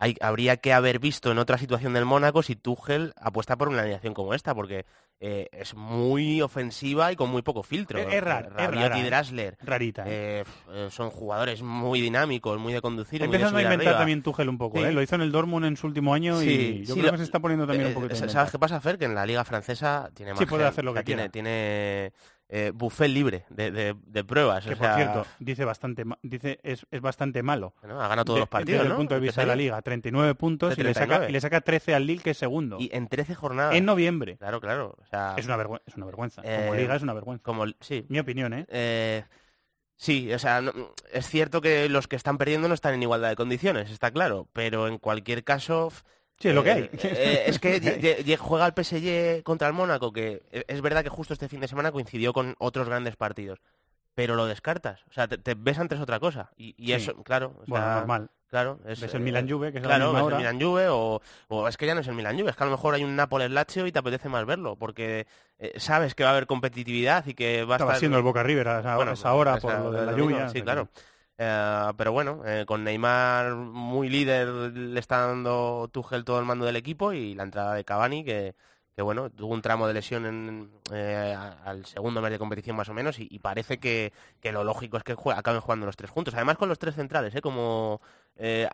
hay, habría que haber visto en otra situación del Mónaco si Tuchel apuesta por una alineación como esta, porque eh, es muy ofensiva y con muy poco filtro. Es- es raro, es Rabiot rara, y ¿eh? Drasler. Rarita. eh, eh, son jugadores muy dinámicos, muy de conducir. Empezando a inventar arriba. también Tuchel un poco, Sí. ¿eh? Lo hizo en el Dortmund en su último año y Sí, yo sí, creo lo- que se está poniendo también un eh, poquito ¿Sabes qué pasa, Fer? Que en la liga francesa tiene Sí, más puede hacer lo que tiene, quiera. tiene eh, buffet libre de, de- de pruebas. Que o por sea, cierto, dice bastante dice es, es bastante malo. Bueno, ha ganado todos De- los partidos, Desde ¿no? el punto de ¿Qué vista de la liga, 39 puntos y le, saca, 39. y le saca 13 al Lille, que es segundo. Y en 13 jornadas. En noviembre. Claro, claro. O sea, Es una, vergüenza, es una vergüenza. Como eh, liga es una vergüenza. Como, sí. Mi opinión, ¿eh? Eh, sí, o sea, no- es cierto que los que están perdiendo no están en igualdad de condiciones, está claro. Pero en cualquier caso. Sí, es lo que eh, hay. eh, es que Es que juega el PSG contra el Mónaco, que es verdad que justo este fin de semana coincidió con otros grandes partidos. Pero lo descartas. O sea, te, te ves antes otra cosa. Y, y Sí. eso, claro. o Bueno, normal. Claro. Es, Ves el eh, Milan Juve, que es a la claro, misma ves hora. el Milan Juve o, o es que ya no es el Milan Juve, es que a lo mejor hay un Nápoles Lazio y te apetece más verlo, porque eh, sabes que va a haber competitividad y que va a Estaba estar... siendo el Boca River a esa, a esa hora esa- por lo de la lluvia. Sí, claro. Eh, pero bueno, eh, con Neymar muy líder le está dando Tuchel todo el mando del equipo y la entrada de Cavani que, bueno, tuvo un tramo de lesión en, eh, al segundo mes de competición más o menos y, parece que, lo lógico es que acaben jugando los tres juntos. Además con los tres centrales, como en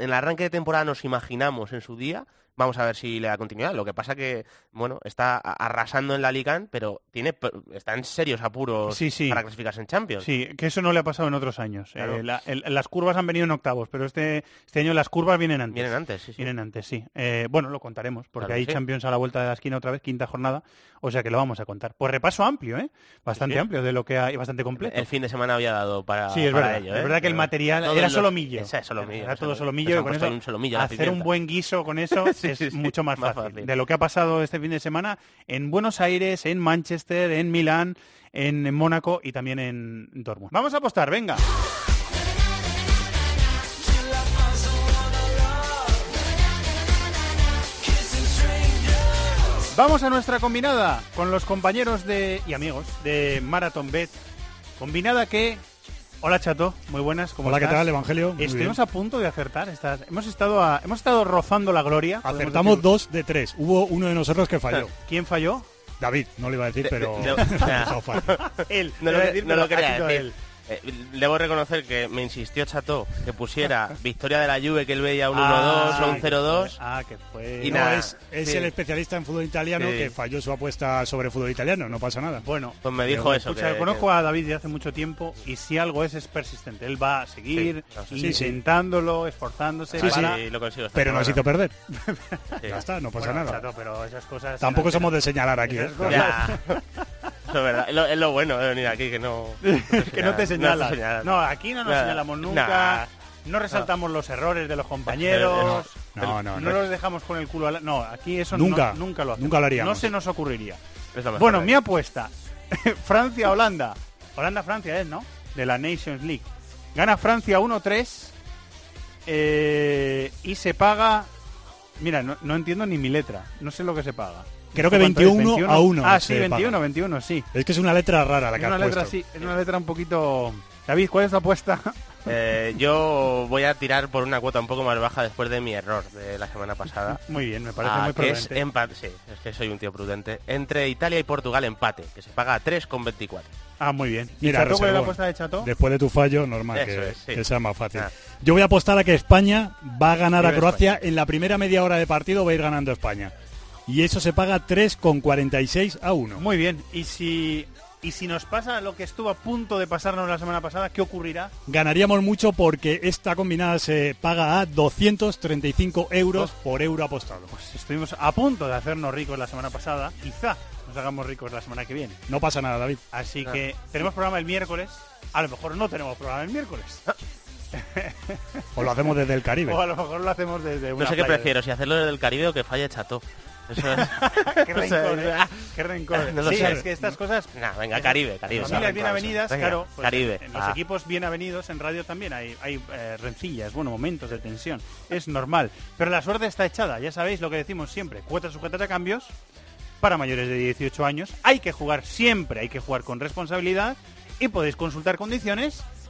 el arranque de temporada nos imaginamos en su día, vamos a ver si le da continuidad. Lo que pasa que, bueno, está arrasando en la Liga, pero tiene está en serios apuros Sí, sí. para clasificarse en Champions. Sí, que eso no le ha pasado en otros años. Claro. Eh, la- el- las curvas han venido en octavos, pero este, este año las curvas vienen antes. Vienen antes, sí, sí. Vienen antes, sí. Eh, bueno, lo contaremos, porque Claro hay. Champions a la vuelta de la esquina otra vez, quinta jornada, o sea que lo vamos a contar. Pues repaso amplio, ¿eh? Bastante amplio de lo que hay, bastante completo. El fin de semana había dado para, Sí, es para verdad. ello. Es ¿eh? verdad que el material era solomillo. Ese es solomillo. Era todo solomillo con eso un hacer un buen guiso con eso es sí, sí. mucho más Más fácil. fácil. De lo que ha pasado este fin de semana en Buenos Aires, en Manchester, en Milán, en, en Mónaco y también en Dortmund. Vamos a apostar, venga. Vamos a nuestra combinada con los compañeros de y amigos de Marathon Bet. Combinada que Hola Chato, muy buenas, ¿cómo Hola, ¿qué estás? tal, Evangelio? Muy Estuvimos bien. a punto de acertar. Estas... Hemos estado a- hemos estado rozando la gloria. Acertamos dos de tres. Hubo uno de nosotros que falló. ¿Quién falló? David, no le iba a decir, pero... Él. No lo, Iba a decir, no pero lo ha quería decir. Eh, debo reconocer que me insistió Chato que pusiera victoria de la Juve que él veía un 1-2 Ah, o un 0-2. Ah, que fue... Y No, nada, es, es sí. el especialista en fútbol italiano Sí. que falló su apuesta sobre fútbol italiano, no pasa nada. Bueno, Pues me dijo Pero, eso. escucha, que- conozco que- a David desde hace mucho tiempo y si algo es, es persistente. Él va a seguir Sí, no sé, sí, sí. intentándolo, esforzándose Sí, para... sí, lo consigo. Pero nos hizo perder. Sí. Ya está, no pasa Bueno, nada. Chato, pero esas cosas... Tampoco somos de señalar aquí. ¿eh? Eso es verdad. Es lo, es lo bueno de venir aquí, que no... que no te señalas. No, señalas. aquí no nos señalamos nunca. Nah. No resaltamos los errores de los compañeros. No, no, no no. los dejamos con el culo. al- No, aquí eso Nunca, no, nunca lo hacemos. nunca lo haríamos. No se nos ocurriría. Bueno, mi apuesta. Francia-Holanda. Holanda-Francia es, ¿no? De la Nations League. Gana Francia 1-3 eh, y se paga... Mira, no, no entiendo ni mi letra. No sé lo que se paga. Creo que ¿Cuánto es? 21 a 1 Ah, sí, 21, paga. 21, sí. Es que es una letra rara la Es que una has letra, puesto. sí, es una letra un poquito... David, ¿cuál es tu apuesta? Eh, yo voy a tirar por una cuota un poco más baja después de mi error de la semana pasada. Muy bien, me parece Ah, muy que es prudente. empate, sí, es que soy un tío prudente. Entre Italia y Portugal empate, que se paga a 3,24. Ah, muy bien. ¿Y Mira, Chato, cuál es la apuesta de Chato? Después de tu fallo, normal Eso que, es, sí. que sea más fácil. Ah. Yo voy a apostar a que España va a ganar a Croacia en la primera media hora de partido, va a ir ganando España. Y eso se paga 3,46 a 1. Muy bien. ¿Y si, y si nos pasa lo que estuvo a punto de pasarnos la semana pasada, ¿qué ocurrirá? Ganaríamos mucho porque esta combinada se paga a 235 euros por euro apostado. Pues estuvimos a punto de hacernos ricos la semana pasada. Quizá nos hagamos ricos la semana que viene. No pasa nada, David. Así que tenemos programa el miércoles. A lo mejor no tenemos programa el miércoles. O lo hacemos desde el Caribe. O a lo mejor lo hacemos desde una No sé qué prefiero, si hacerlo desde el Caribe o que falle Chato. Eso es... qué rencor, ¿eh? Qué rencor. No lo sí, sé. es que estas cosas... Nah, venga, Caribe, Caribe. Familias bien avenidas, venga, claro. pues, Caribe. En los Ah. equipos bien avenidos en radio también hay, hay eh, rencillas, bueno, momentos de tensión. Es normal. Pero la suerte está echada, ya sabéis lo que decimos siempre. Cuotas sujetas a cambios para mayores de 18 años. Hay que jugar siempre, hay que jugar con responsabilidad y podéis consultar condiciones,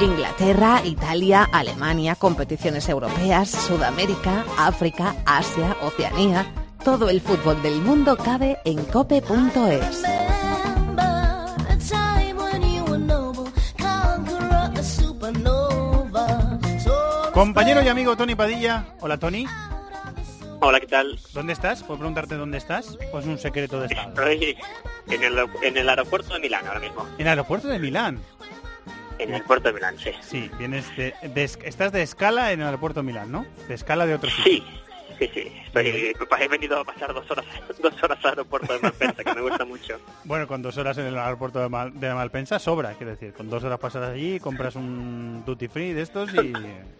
Inglaterra, Italia, Alemania, competiciones europeas, Sudamérica, África, Asia, Oceanía. Todo el fútbol del mundo cabe en cope.es. Compañero y amigo Tony Padilla. Hola, Tony. Hola, ¿qué tal? ¿Dónde estás? ¿Puedo preguntarte dónde estás? ¿O es un secreto de Estado? Estoy en el, en el aeropuerto de Milán ahora mismo. En el aeropuerto de Milán. En el puerto de Milán, sí. Sí, vienes de, de- estás de escala en el aeropuerto de Milán, ¿no? De escala de otro sitio. Sí, sí, sí. Estoy, he venido a pasar dos horas, dos horas al aeropuerto de Malpensa, que me gusta mucho. Bueno, con dos horas en el aeropuerto de, Mal- de Malpensa sobra, quiero decir. Con dos horas pasadas allí, compras un duty free de estos y,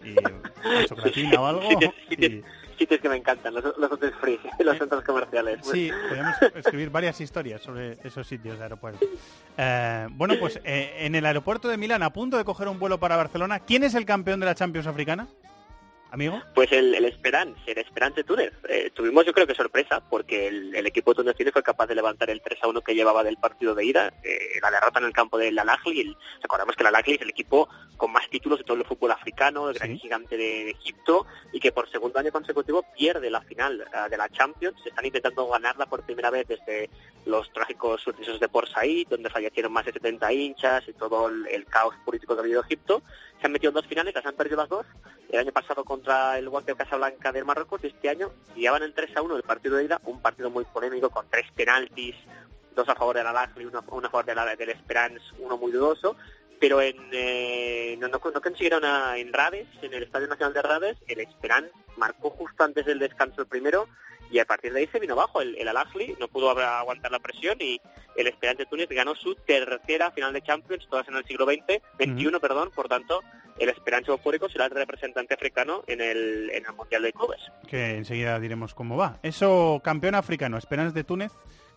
y una chocolatina o algo. Y- sitios- que me encantan, los, los hoteles free, los centros comerciales. Sí, podemos escribir varias historias sobre esos sitios de aeropuerto. Eh, bueno, pues eh, en el aeropuerto de Milán, a punto de coger un vuelo para Barcelona, ¿quién es el campeón de la Champions africana? Amigo. Pues el, el Esperance, el Esperance Túnez. Eh, tuvimos yo creo que sorpresa porque el, el equipo tunecino fue capaz de levantar el 3 a 1 que llevaba del partido de ida, eh, la derrota en el campo del Al-Ahly. Recordamos que el Al-Ahly es el equipo con más títulos de todo el fútbol africano, el gran gigante de, de Egipto y que por segundo año consecutivo pierde la final eh, de la Champions. Están intentando ganarla por primera vez desde los trágicos sucesos de Port Said, donde fallecieron más de 70 hinchas y todo el, el caos político que ha habido Egipto. Se han metido dos finales, las han perdido las dos. El año pasado contra el Wanda Casablanca del Marruecos y este año llevaban el 3 a 1 del partido de ida, un partido muy polémico con tres penaltis, dos a favor del Al-Ahly, uno, uno a favor del, del Esperance, uno muy dudoso. Pero en, eh, no consiguieron a- en Rades, en el Estadio Nacional de Rades, el Esperance marcó justo antes del descanso el primero y a partir de ahí se vino abajo el, el Al-Ahly, no pudo aguantar la presión y el Esperance de Túnez ganó su tercera final de Champions, todas en el siglo XX, 21, perdón, por tanto, el Esperance eufórico será el representante africano en el, en el Mundial de Clubes. Que enseguida diremos cómo va. Eso, campeón africano. Esperanza de Túnez,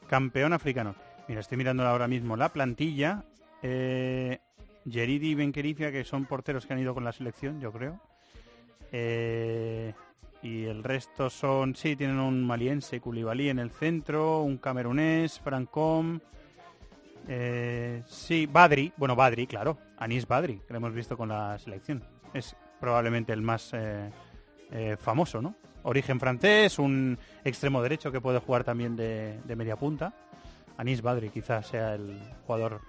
campeón africano. Mira, estoy mirando ahora mismo la plantilla. Eh, Yeridi y Benquericia, que son porteros que han ido con la selección, yo creo. Eh, y el resto son, sí, tienen un maliense, Koulibaly en el centro, un camerunés, Francom, eh, sí, Badri, bueno, Badri, claro, Anis Badri, que lo hemos visto con la selección. Es probablemente el más eh, eh, famoso, ¿no? Origen francés, un extremo derecho que puede jugar también de, de media punta. Anis Badri quizás sea el jugador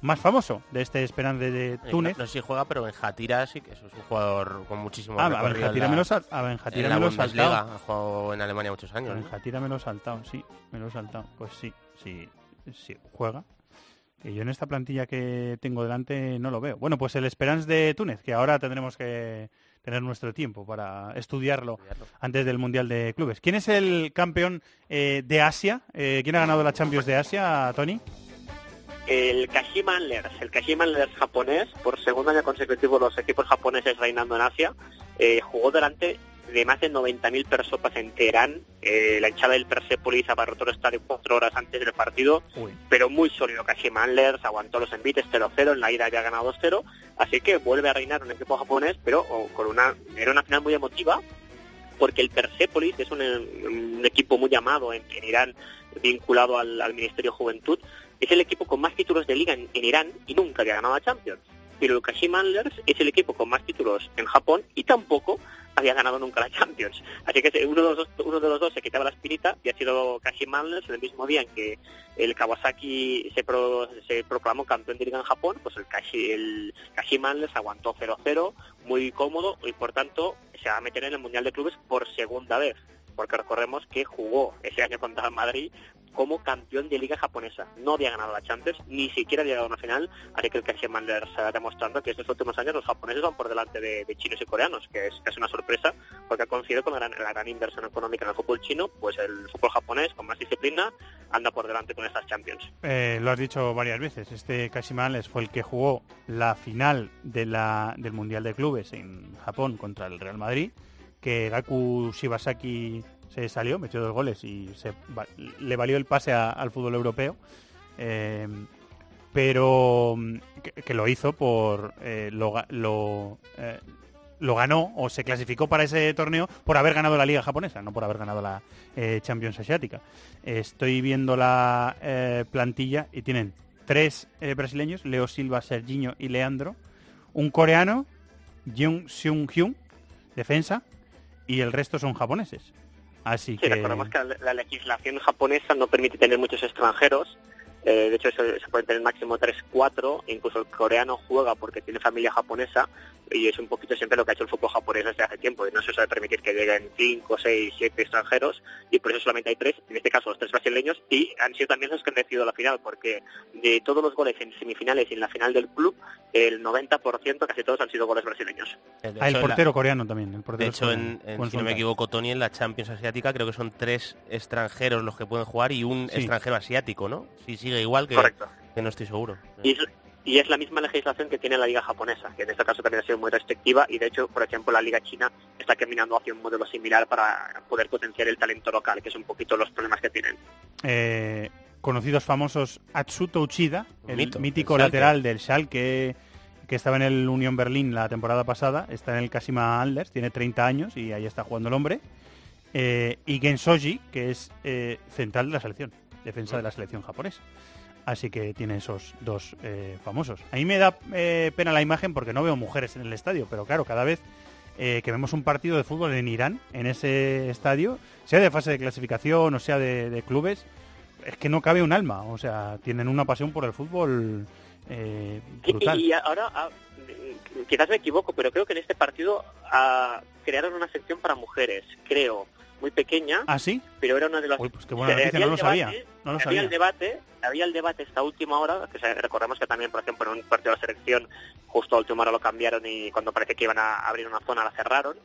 más famoso de este Esperance de Eh, Túnez. No, no sé si juega, pero Benjatira sí que es un jugador con muchísimo Ah, Benjatira me lo sal- a Benjatira me lo saltado. Ha jugado en Alemania muchos años. ¿no? Benjatira me lo he saltado, sí, me lo he saltado. Pues sí, sí, sí, juega. Que yo en esta plantilla que tengo delante no lo veo. Bueno, pues el Esperance de Túnez, que ahora tendremos que tener nuestro tiempo para estudiarlo antes del Mundial de Clubes. ¿Quién es el campeón eh, de Asia? Eh, ¿Quién ha ganado la Champions de Asia, Tony? El Kashima Antlers, el Kashima Antlers japonés, por segundo año consecutivo los equipos japoneses reinando en Asia, eh, jugó delante de más de 90.000 personas en Teherán. Eh, la hinchada del Persepolis abarrotó el estadio cuatro horas antes del partido, pero muy sólido. Kashima Antlers aguantó los envites 0-0, en la ida había ganado 2-0, así que vuelve a reinar un equipo japonés, pero oh, con una era una final muy emotiva, porque el Persepolis es un, un equipo muy llamado en, en Irán, vinculado al, al Ministerio de Juventud, es el equipo con más títulos de liga en, Irán y nunca había ganado a Champions. Pero el Kashima Antlers es el equipo con más títulos en Japón y tampoco había ganado nunca la Champions. Así que uno de los dos, uno de los dos se quitaba la espinita y ha sido Kashima Antlers el mismo día en que el Kawasaki se, pro- se proclamó campeón de liga en Japón, pues el, Kashi, el Antlers aguantó 0-0, muy cómodo y por tanto se va a meter en el Mundial de Clubes por segunda vez. Porque recordemos que jugó ese año contra el Madrid como campeón de liga japonesa. No había ganado la Champions, ni siquiera había llegado a una final, así que el Kashima Antlers está demostrando que estos últimos años los japoneses van por delante de, chinos y coreanos, que es casi una sorpresa, porque ha coincidido con la gran, inversión económica en el fútbol chino, pues el fútbol japonés, con más disciplina, anda por delante con estas Champions. Eh, lo has dicho varias veces. Este Kashima Antlers fue el que jugó la final del Mundial de Clubes en Japón contra el Real Madrid, que Gaku Shibasaki se salió, metió dos goles y se, le valió el pase al fútbol europeo. Eh, pero mm, que, lo hizo por eh, lo, eh, lo ganó o se clasificó para ese torneo por haber ganado la liga japonesa, no por haber ganado la Champions Asiática. Estoy viendo la plantilla y tienen tres brasileños, Leo Silva, Serginho y Leandro, un coreano, Jung Seung Hyun, defensa, y el resto son japoneses. Así Sí, que recordemos que la, la legislación japonesa no permite tener muchos extranjeros. Eh, de hecho, se, se pueden tener máximo 3-4. Incluso el coreano juega porque tiene familia japonesa. Y es un poquito siempre lo que ha hecho el fútbol japonés desde hace tiempo. Y no se suele permitir que lleguen 5, 6, 7 extranjeros. Y por eso solamente hay tres. En este caso, los tres brasileños. Y han sido también los que han decidido la final. Porque de todos los goles en semifinales y en la final del club, el 90%, casi todos, han sido goles brasileños. Ah, el hecho, en la- portero coreano también. El portero De hecho, en, en- si no me equivoco, Tony, en la Champions Asiática creo que son tres extranjeros los que pueden jugar y un Sí. extranjero asiático, ¿no? Si sigue igual que, Correcto. que no estoy seguro. Y es, y es la misma legislación que tiene la liga japonesa, que en este caso también ha sido muy restrictiva y de hecho, por ejemplo, la liga china está caminando hacia un modelo similar para poder potenciar el talento local, que es un poquito los problemas que tienen. eh, conocidos famosos Atsuto Uchida, el Mito, mítico lateral del Schalke que estaba en el Unión Berlín la temporada pasada, está en el Kashima Antlers, tiene 30 años y ahí está jugando el hombre. Eh, y Gensoji, que es eh, central de la selección, defensa de la selección japonesa. Así que tiene esos dos eh, famosos. A mí me da eh, pena la imagen porque no veo mujeres en el estadio, pero claro, cada vez eh, que vemos un partido de fútbol en Irán, en ese estadio, sea de fase de clasificación o sea de, de clubes, es que no cabe un alma. O sea, tienen una pasión por el fútbol eh, brutal. Y, y ahora, ah, quizás me equivoco, pero creo que en este partido ah, crearon una sección para mujeres, creo, muy pequeña, ¿Ah, sí? pero era una de las... Uy, pues qué buena Había noticia, no lo sabía. debate- No lo había sabía. el debate, había el debate esta última hora, que recordemos que también, por ejemplo, en un partido de la selección, justo a última hora lo cambiaron y cuando parece que iban a abrir una zona la cerraron.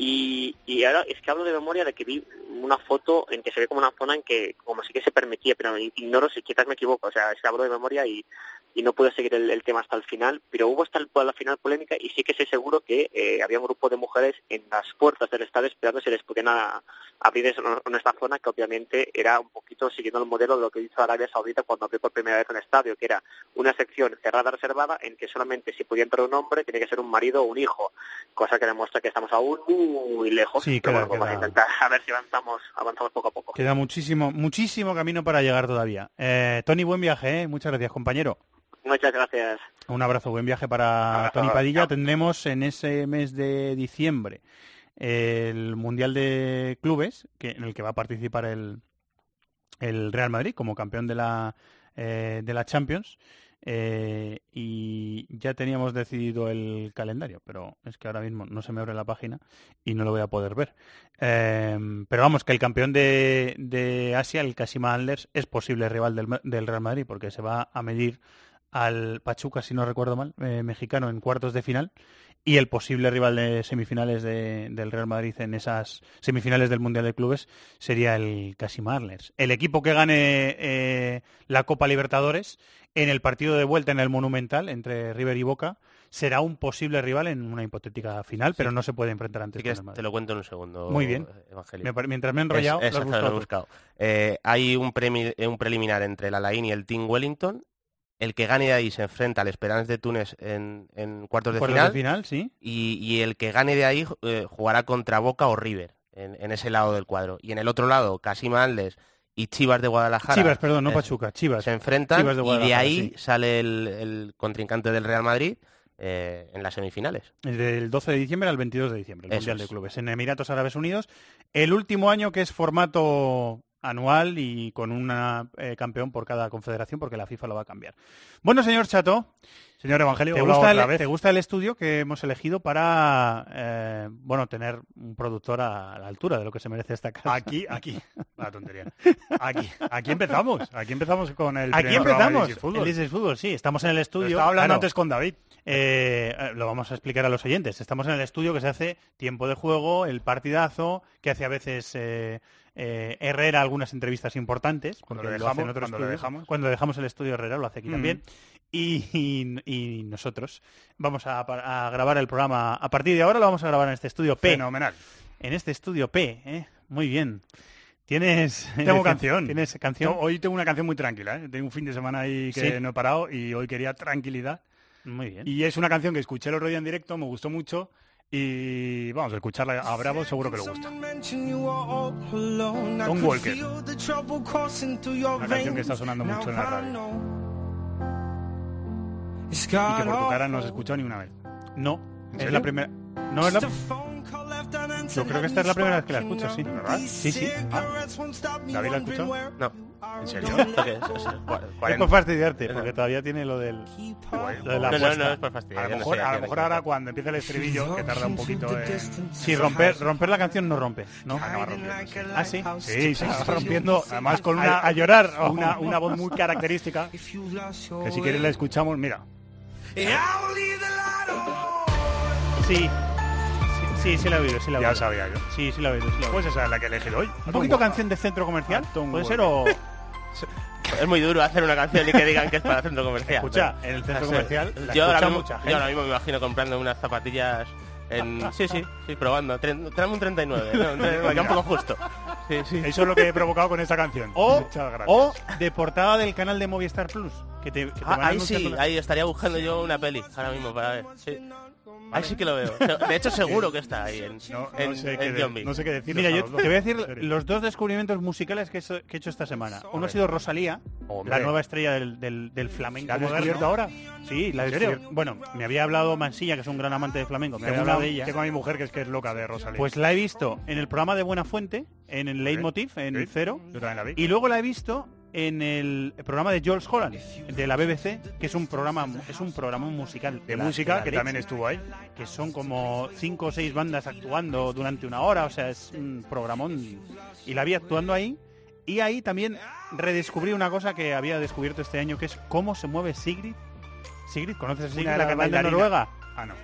Y, y ahora es que hablo de memoria de que vi una foto en que se ve como una zona en que como sí que se permitía, pero ignoro si quizás me equivoco, o sea, es que hablo de memoria y, y no pude seguir el, el tema hasta el final, pero hubo hasta el- la final polémica y sí que sé seguro que eh, había un grupo de mujeres en las puertas del estadio esperando si les pudieran a- abrir eso- en esta zona que obviamente era un poquito siguiendo el modelo de lo que hizo Arabia Saudita cuando abrió por primera vez un estadio, que era una sección cerrada reservada en que solamente si podía entrar un hombre tiene que ser un marido o un hijo, cosa que demuestra que estamos aún muy lejos. Sí, pero queda- bueno, vamos a intentar a ver si avanzamos, avanzamos poco a poco. Queda muchísimo, muchísimo camino para llegar todavía. Eh, Tony, buen viaje, ¿eh? Muchas gracias, compañero. Muchas gracias. Un abrazo, buen viaje para abrazo, Tony Padilla. chao. Tendremos en ese mes de diciembre el Mundial de Clubes, que, en el que va a participar el, el Real Madrid como campeón de la, eh, de la Champions. Eh, y ya teníamos decidido el calendario, pero es que ahora mismo no se me abre la página y no lo voy a poder ver. Eh, pero vamos, que el campeón de, de Asia, el Kashima Antlers, es posible rival del, del Real Madrid porque se va a medir al Pachuca, si no recuerdo mal, eh, mexicano en cuartos de final y el posible rival de semifinales de- del Real Madrid en esas semifinales del Mundial de Clubes sería el Kashima Antlers. El equipo que gane eh, la Copa Libertadores en el partido de vuelta en el Monumental entre River y Boca será un posible rival en una hipotética final, pero no se puede enfrentar antes Madrid. te lo cuento en un segundo. Muy bien. Evangelio. Me mientras me he enrollado, Es- lo has exacto, lo he buscado. Eh, hay un, premi- un preliminar entre el Alain y el Team Wellington. El que gane de ahí se enfrenta al Esperance de Túnez en, en cuartos de Cuartos final. de final, sí. y, y el que gane de ahí eh, jugará contra Boca o River en, en ese lado del cuadro. Y en el otro lado, Casima Andes y Chivas de Guadalajara. Chivas, perdón, no eh, Pachuca, Chivas. Se enfrentan Chivas de y de ahí sí. sale el, el contrincante del Real Madrid eh, en las semifinales. Del 12 de diciembre al 22 de diciembre, el Eso Mundial de es. Clubes, en Emiratos Árabes Unidos. El último año que es formato anual y con un campeón por cada confederación, porque la FIFA lo va a cambiar. Bueno, señor Chato, Señor Evangelio, ¿te gusta, el, vez. te gusta el estudio que hemos elegido para eh, bueno tener un productor a la altura de lo que se merece esta casa? Aquí, aquí, la tontería. Aquí, aquí empezamos. Aquí empezamos con el Aquí de empezamos. Fútbol. El Fútbol, sí. Estamos en el estudio. Estaba hablando claro. antes con David. Eh, eh, lo vamos a explicar a los oyentes. Estamos en el estudio que se hace tiempo de juego, el partidazo, que hace a veces eh, eh, Herrera algunas entrevistas importantes. Cuando lo dejamos- cuando lo dejamos. Cuando dejamos el estudio Herrera lo hace aquí Mm. también. Y, y- y nosotros vamos a, a grabar el programa. A partir de ahora lo vamos a grabar en este estudio P. Fenomenal. En este estudio P, ¿eh? Muy bien. Tienes... Tengo canción. ¿Tienes canción? Hoy tengo una canción muy tranquila. ¿eh? Tengo un fin de semana ahí que Sí. no he parado y hoy quería tranquilidad. Muy bien. Y es una canción que escuché el otro día en directo, me gustó mucho y vamos a escucharla a Bravo, seguro que le gusta. Tom Walker. Una canción que está sonando mucho en la radio. Y que por tu cara no has escuchado ni una vez. No, ¿En es la primera. No es la. Yo creo que esta es la primera vez que la escucho, sí. ¿Verdad? Sí, sí. Ah, ¿David la ha escuchado? No. ¿En serio? ¿Esto qué es? O sea, cua- Es 40. por fastidiarte, porque todavía tiene lo del. Lo de la No, no, apuesta. no, es por fastidiar, A lo no mejor, sé a lo quién mejor es. ahora cuando empiece el estribillo, que tarda un poquito en... Sí, romper, romper la canción no rompe, ¿no? Acaba rompiendo, sí. Ah, sí. Sí, se acaba rompiendo, además con una, a llorar. una, una voz muy característica, que si quieres la escuchamos, mira. Sí. Sí, sí, la he oído, sí la he Ya oído. sabía yo. Sí, sí la he oído, sí la he oído. Pues esa es la que he elegido hoy. Un poquito canción de centro comercial, Tom ¿puede ser o...? Es muy duro hacer una canción y que digan que es para centro comercial. Escucha, pero- en el centro comercial la yo, ahora escucha mismo, mucha yo gente. ahora mismo me imagino comprando unas zapatillas en... Sí, sí, sí, probando. Tren- Tráeme un 39, ¿no? Un tre- me queda un poco justo. Sí, sí. Eso es lo que he provocado con esta canción. O, Muchas gracias. o de portada del canal de Movistar Plus. Que te, que te Ah, van ahí anunciando sí, la- ahí estaría buscando yo una peli ahora mismo para ver. Sí. Ahí sí que lo veo. De hecho, seguro que está ahí en, No, no en, sé qué en de- Zombie. no sé qué decir. Mira, yo te voy a decir los dos descubrimientos musicales que he hecho, que he hecho esta semana. Uno ha sido Rosalía, Hombre. la nueva estrella del, del, del flamenco ¿La has descubierto ahora? Sí, la descubierto. Bueno, me había hablado Mansilla, que es un gran amante de flamenco, me había Tengo, hablado una- de ella. tengo a mi mujer que es que es loca de Rosalía. Pues la he visto en el programa de Buena Fuente, en el Leitmotiv, en Sí. Cero. Yo también la vi. Y luego la he visto en el programa de Jules Holland, de la BBC, que es un programa es un programa musical de la- música, la que leche, también estuvo ahí. que son como cinco o seis bandas actuando durante una hora, o sea, es un programón. Y la vi actuando ahí. Y ahí también redescubrí una cosa que había descubierto este año, que es cómo se mueve Sigrid. Sigrid, ¿conoces a Sigrid, Una la las cantante. Noruega? Ah, no.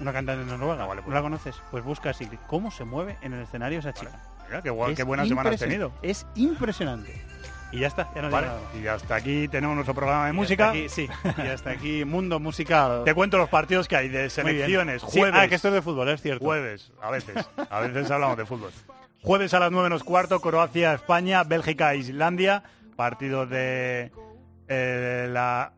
Una cantante de Noruega, Ah, vale, pues. ¿no la conoces? Pues busca a Sigrid. ¿Cómo se mueve en el escenario esa chica? Mira, qué, guay, Es qué buena semana has tenido. Es impresionante. Y ya está, ya no Vale, nada y hasta aquí tenemos nuestro programa de Y música. hasta aquí, sí, y hasta aquí Mundo Musical. Te cuento los partidos que hay de selecciones. Sí, Jueves. ah, que esto es de fútbol, es cierto. Jueves, a veces. A veces hablamos de fútbol. Jueves a las 9 menos cuarto, Croacia, España, Bélgica, Islandia. Partido de eh, la...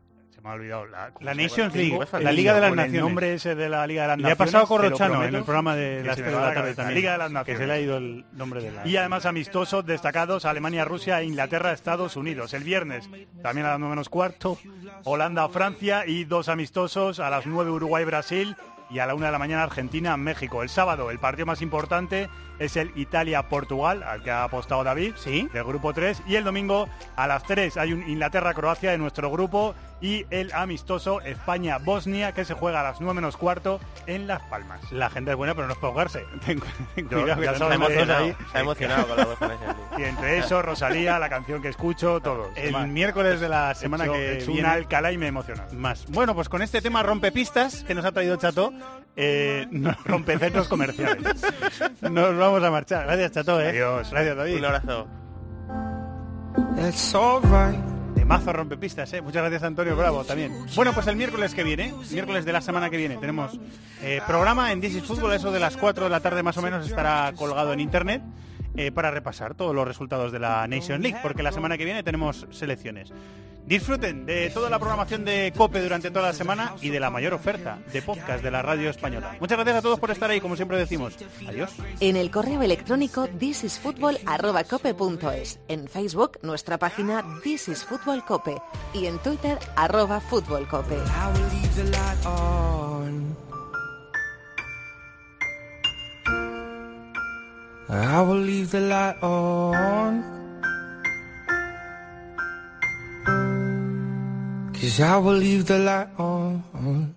Se me ha olvidado. La, La Nations League, el la Liga de las el Naciones. nombre ese de la Liga de las Le ha Naciones. pasado Corrochano en el programa de que las se 3 me de va la tarde también. Liga de las Que Naciones. se le ha ido el nombre de la... Y además amistosos destacados Alemania, Rusia, Inglaterra, Estados Unidos. El viernes también a las 9 menos cuarto, Holanda, Francia y dos amistosos a las 9 Uruguay, Brasil y a la 1 de la mañana Argentina, México. El sábado el partido más importante es el Italia-Portugal, al que ha apostado David, ¿Sí? del grupo 3. Y el domingo a las 3 hay un Inglaterra-Croacia de nuestro grupo y el amistoso España-Bosnia que se juega a las 9 menos cuarto en Las Palmas. La gente es buena, pero no es para ahogarse. Ten, ten Yo- cuidado, que ya te sabes metes emocionado, ahí. con la League. Y entre eso, Rosalía, la canción que escucho, todo. El miércoles de la semana hecho- que viene... un Alcalá y me emociona. Más. Bueno, pues con este tema rompepistas que nos ha traído Chato, eh, nos Rompecentros comerciales. Nos vamos a marchar. Gracias, Chato. ¿eh? Adiós. Gracias, David. Un abrazo. De mazo rompepistas, ¿eh? Muchas gracias, Antonio Bravo, también. Bueno, pues el miércoles que viene, miércoles de la semana que viene, tenemos eh, programa en This is Fútbol, eso de las 4 de la tarde más o menos estará colgado en internet eh, para repasar todos los resultados de la Nation League, porque la semana que viene tenemos selecciones. Disfruten de toda la programación de COPE durante toda la semana y de la mayor oferta de podcast de la radio española. Muchas gracias a todos por estar ahí, como siempre decimos. Adiós. En el correo electrónico thisisfutbol@cope.es, en Facebook nuestra página This is Fútbol Cope y en Twitter arroba Fútbol I will leave the light on. Cause I will leave the light on.